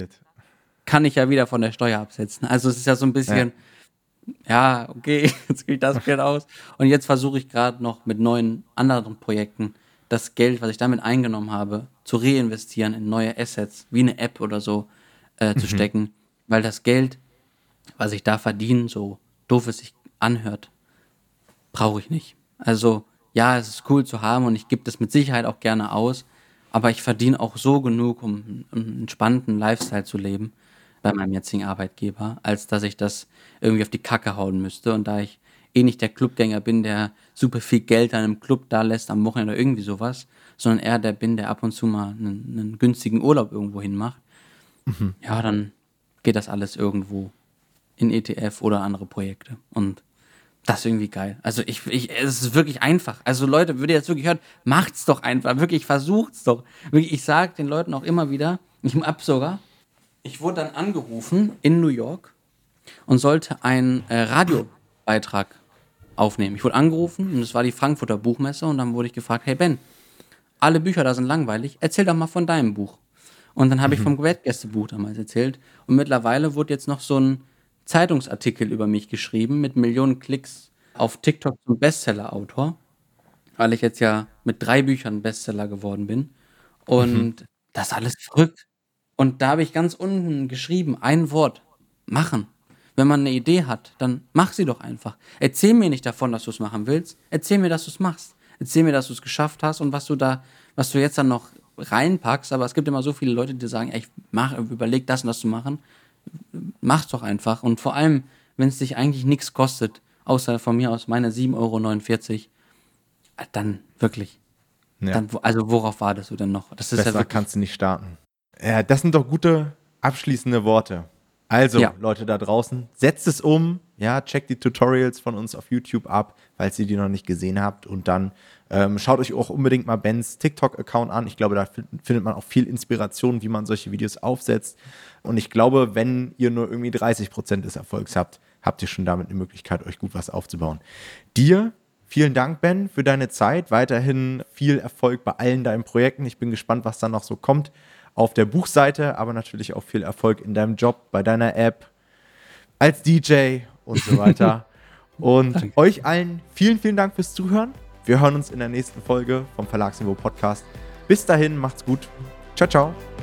kann ich ja wieder von der Steuer absetzen. Also es ist ja so ein bisschen, ja, ja okay, jetzt gebe ich das Geld aus. Und jetzt versuche ich gerade noch mit neuen anderen Projekten das Geld, was ich damit eingenommen habe, zu reinvestieren in neue Assets, wie eine App oder so, äh, zu mhm. stecken. Weil das Geld was ich da verdiene, so doof es sich anhört, brauche ich nicht. Also ja, es ist cool zu haben und ich gebe das mit Sicherheit auch gerne aus, aber ich verdiene auch so genug, um einen entspannten Lifestyle zu leben bei meinem jetzigen Arbeitgeber, als dass ich das irgendwie auf die Kacke hauen müsste. Und da ich eh nicht der Clubgänger bin, der super viel Geld an einem Club da lässt am Wochenende oder irgendwie sowas, sondern eher der bin, der ab und zu mal einen, einen günstigen Urlaub irgendwo hin macht, mhm. ja, dann geht das alles irgendwo in ETF oder andere Projekte. Und das ist irgendwie geil. Also ich, ich, es ist wirklich einfach. Also Leute, würde jetzt wirklich hören, macht's doch einfach. Wirklich, versucht's doch. Wirklich, ich sage den Leuten auch immer wieder, ich hab sogar, ich wurde dann angerufen in New York und sollte einen äh, Radiobeitrag aufnehmen. Ich wurde angerufen und es war die Frankfurter Buchmesse und dann wurde ich gefragt, hey Ben, alle Bücher da sind langweilig, erzähl doch mal von deinem Buch. Und dann habe mhm. ich vom Gästebuch damals erzählt und mittlerweile wurde jetzt noch so ein Zeitungsartikel über mich geschrieben mit Millionen Klicks auf TikTok zum Bestseller-Autor, weil ich jetzt ja mit drei Büchern Bestseller geworden bin. Und mhm. das ist alles verrückt. Und da habe ich ganz unten geschrieben, ein Wort, machen. Wenn man eine Idee hat, dann mach sie doch einfach. Erzähl mir nicht davon, dass du es machen willst. Erzähl mir, dass du es machst. Erzähl mir, dass du es geschafft hast und was du da, was du jetzt dann noch reinpackst. Aber es gibt immer so viele Leute, die sagen, ey, ich mach, überleg das und das zu machen mach's doch einfach. Und vor allem, wenn es dich eigentlich nichts kostet, außer von mir aus meine 7,49 Euro, dann wirklich. Ja. Dann, also worauf wartest du denn noch? Das ist Besser ja kannst du nicht starten. Ja, das sind doch gute abschließende Worte. Also, ja. Leute da draußen, setzt es um, ja, checkt die Tutorials von uns auf YouTube ab, falls ihr die noch nicht gesehen habt. Und dann ähm, schaut euch auch unbedingt mal Bens TikTok-Account an. Ich glaube, da findet man auch viel Inspiration, wie man solche Videos aufsetzt. Und ich glaube, wenn ihr nur irgendwie 30 Prozent des Erfolgs habt, habt ihr schon damit eine Möglichkeit, euch gut was aufzubauen. Dir vielen Dank, Ben, für deine Zeit. Weiterhin viel Erfolg bei allen deinen Projekten. Ich bin gespannt, was da noch so kommt auf der Buchseite, aber natürlich auch viel Erfolg in deinem Job, bei deiner App, als DJ und so weiter. und Danke. euch allen vielen, vielen Dank fürs Zuhören. Wir hören uns in der nächsten Folge vom Verlagsniveau Podcast. Bis dahin, macht's gut. Ciao, ciao.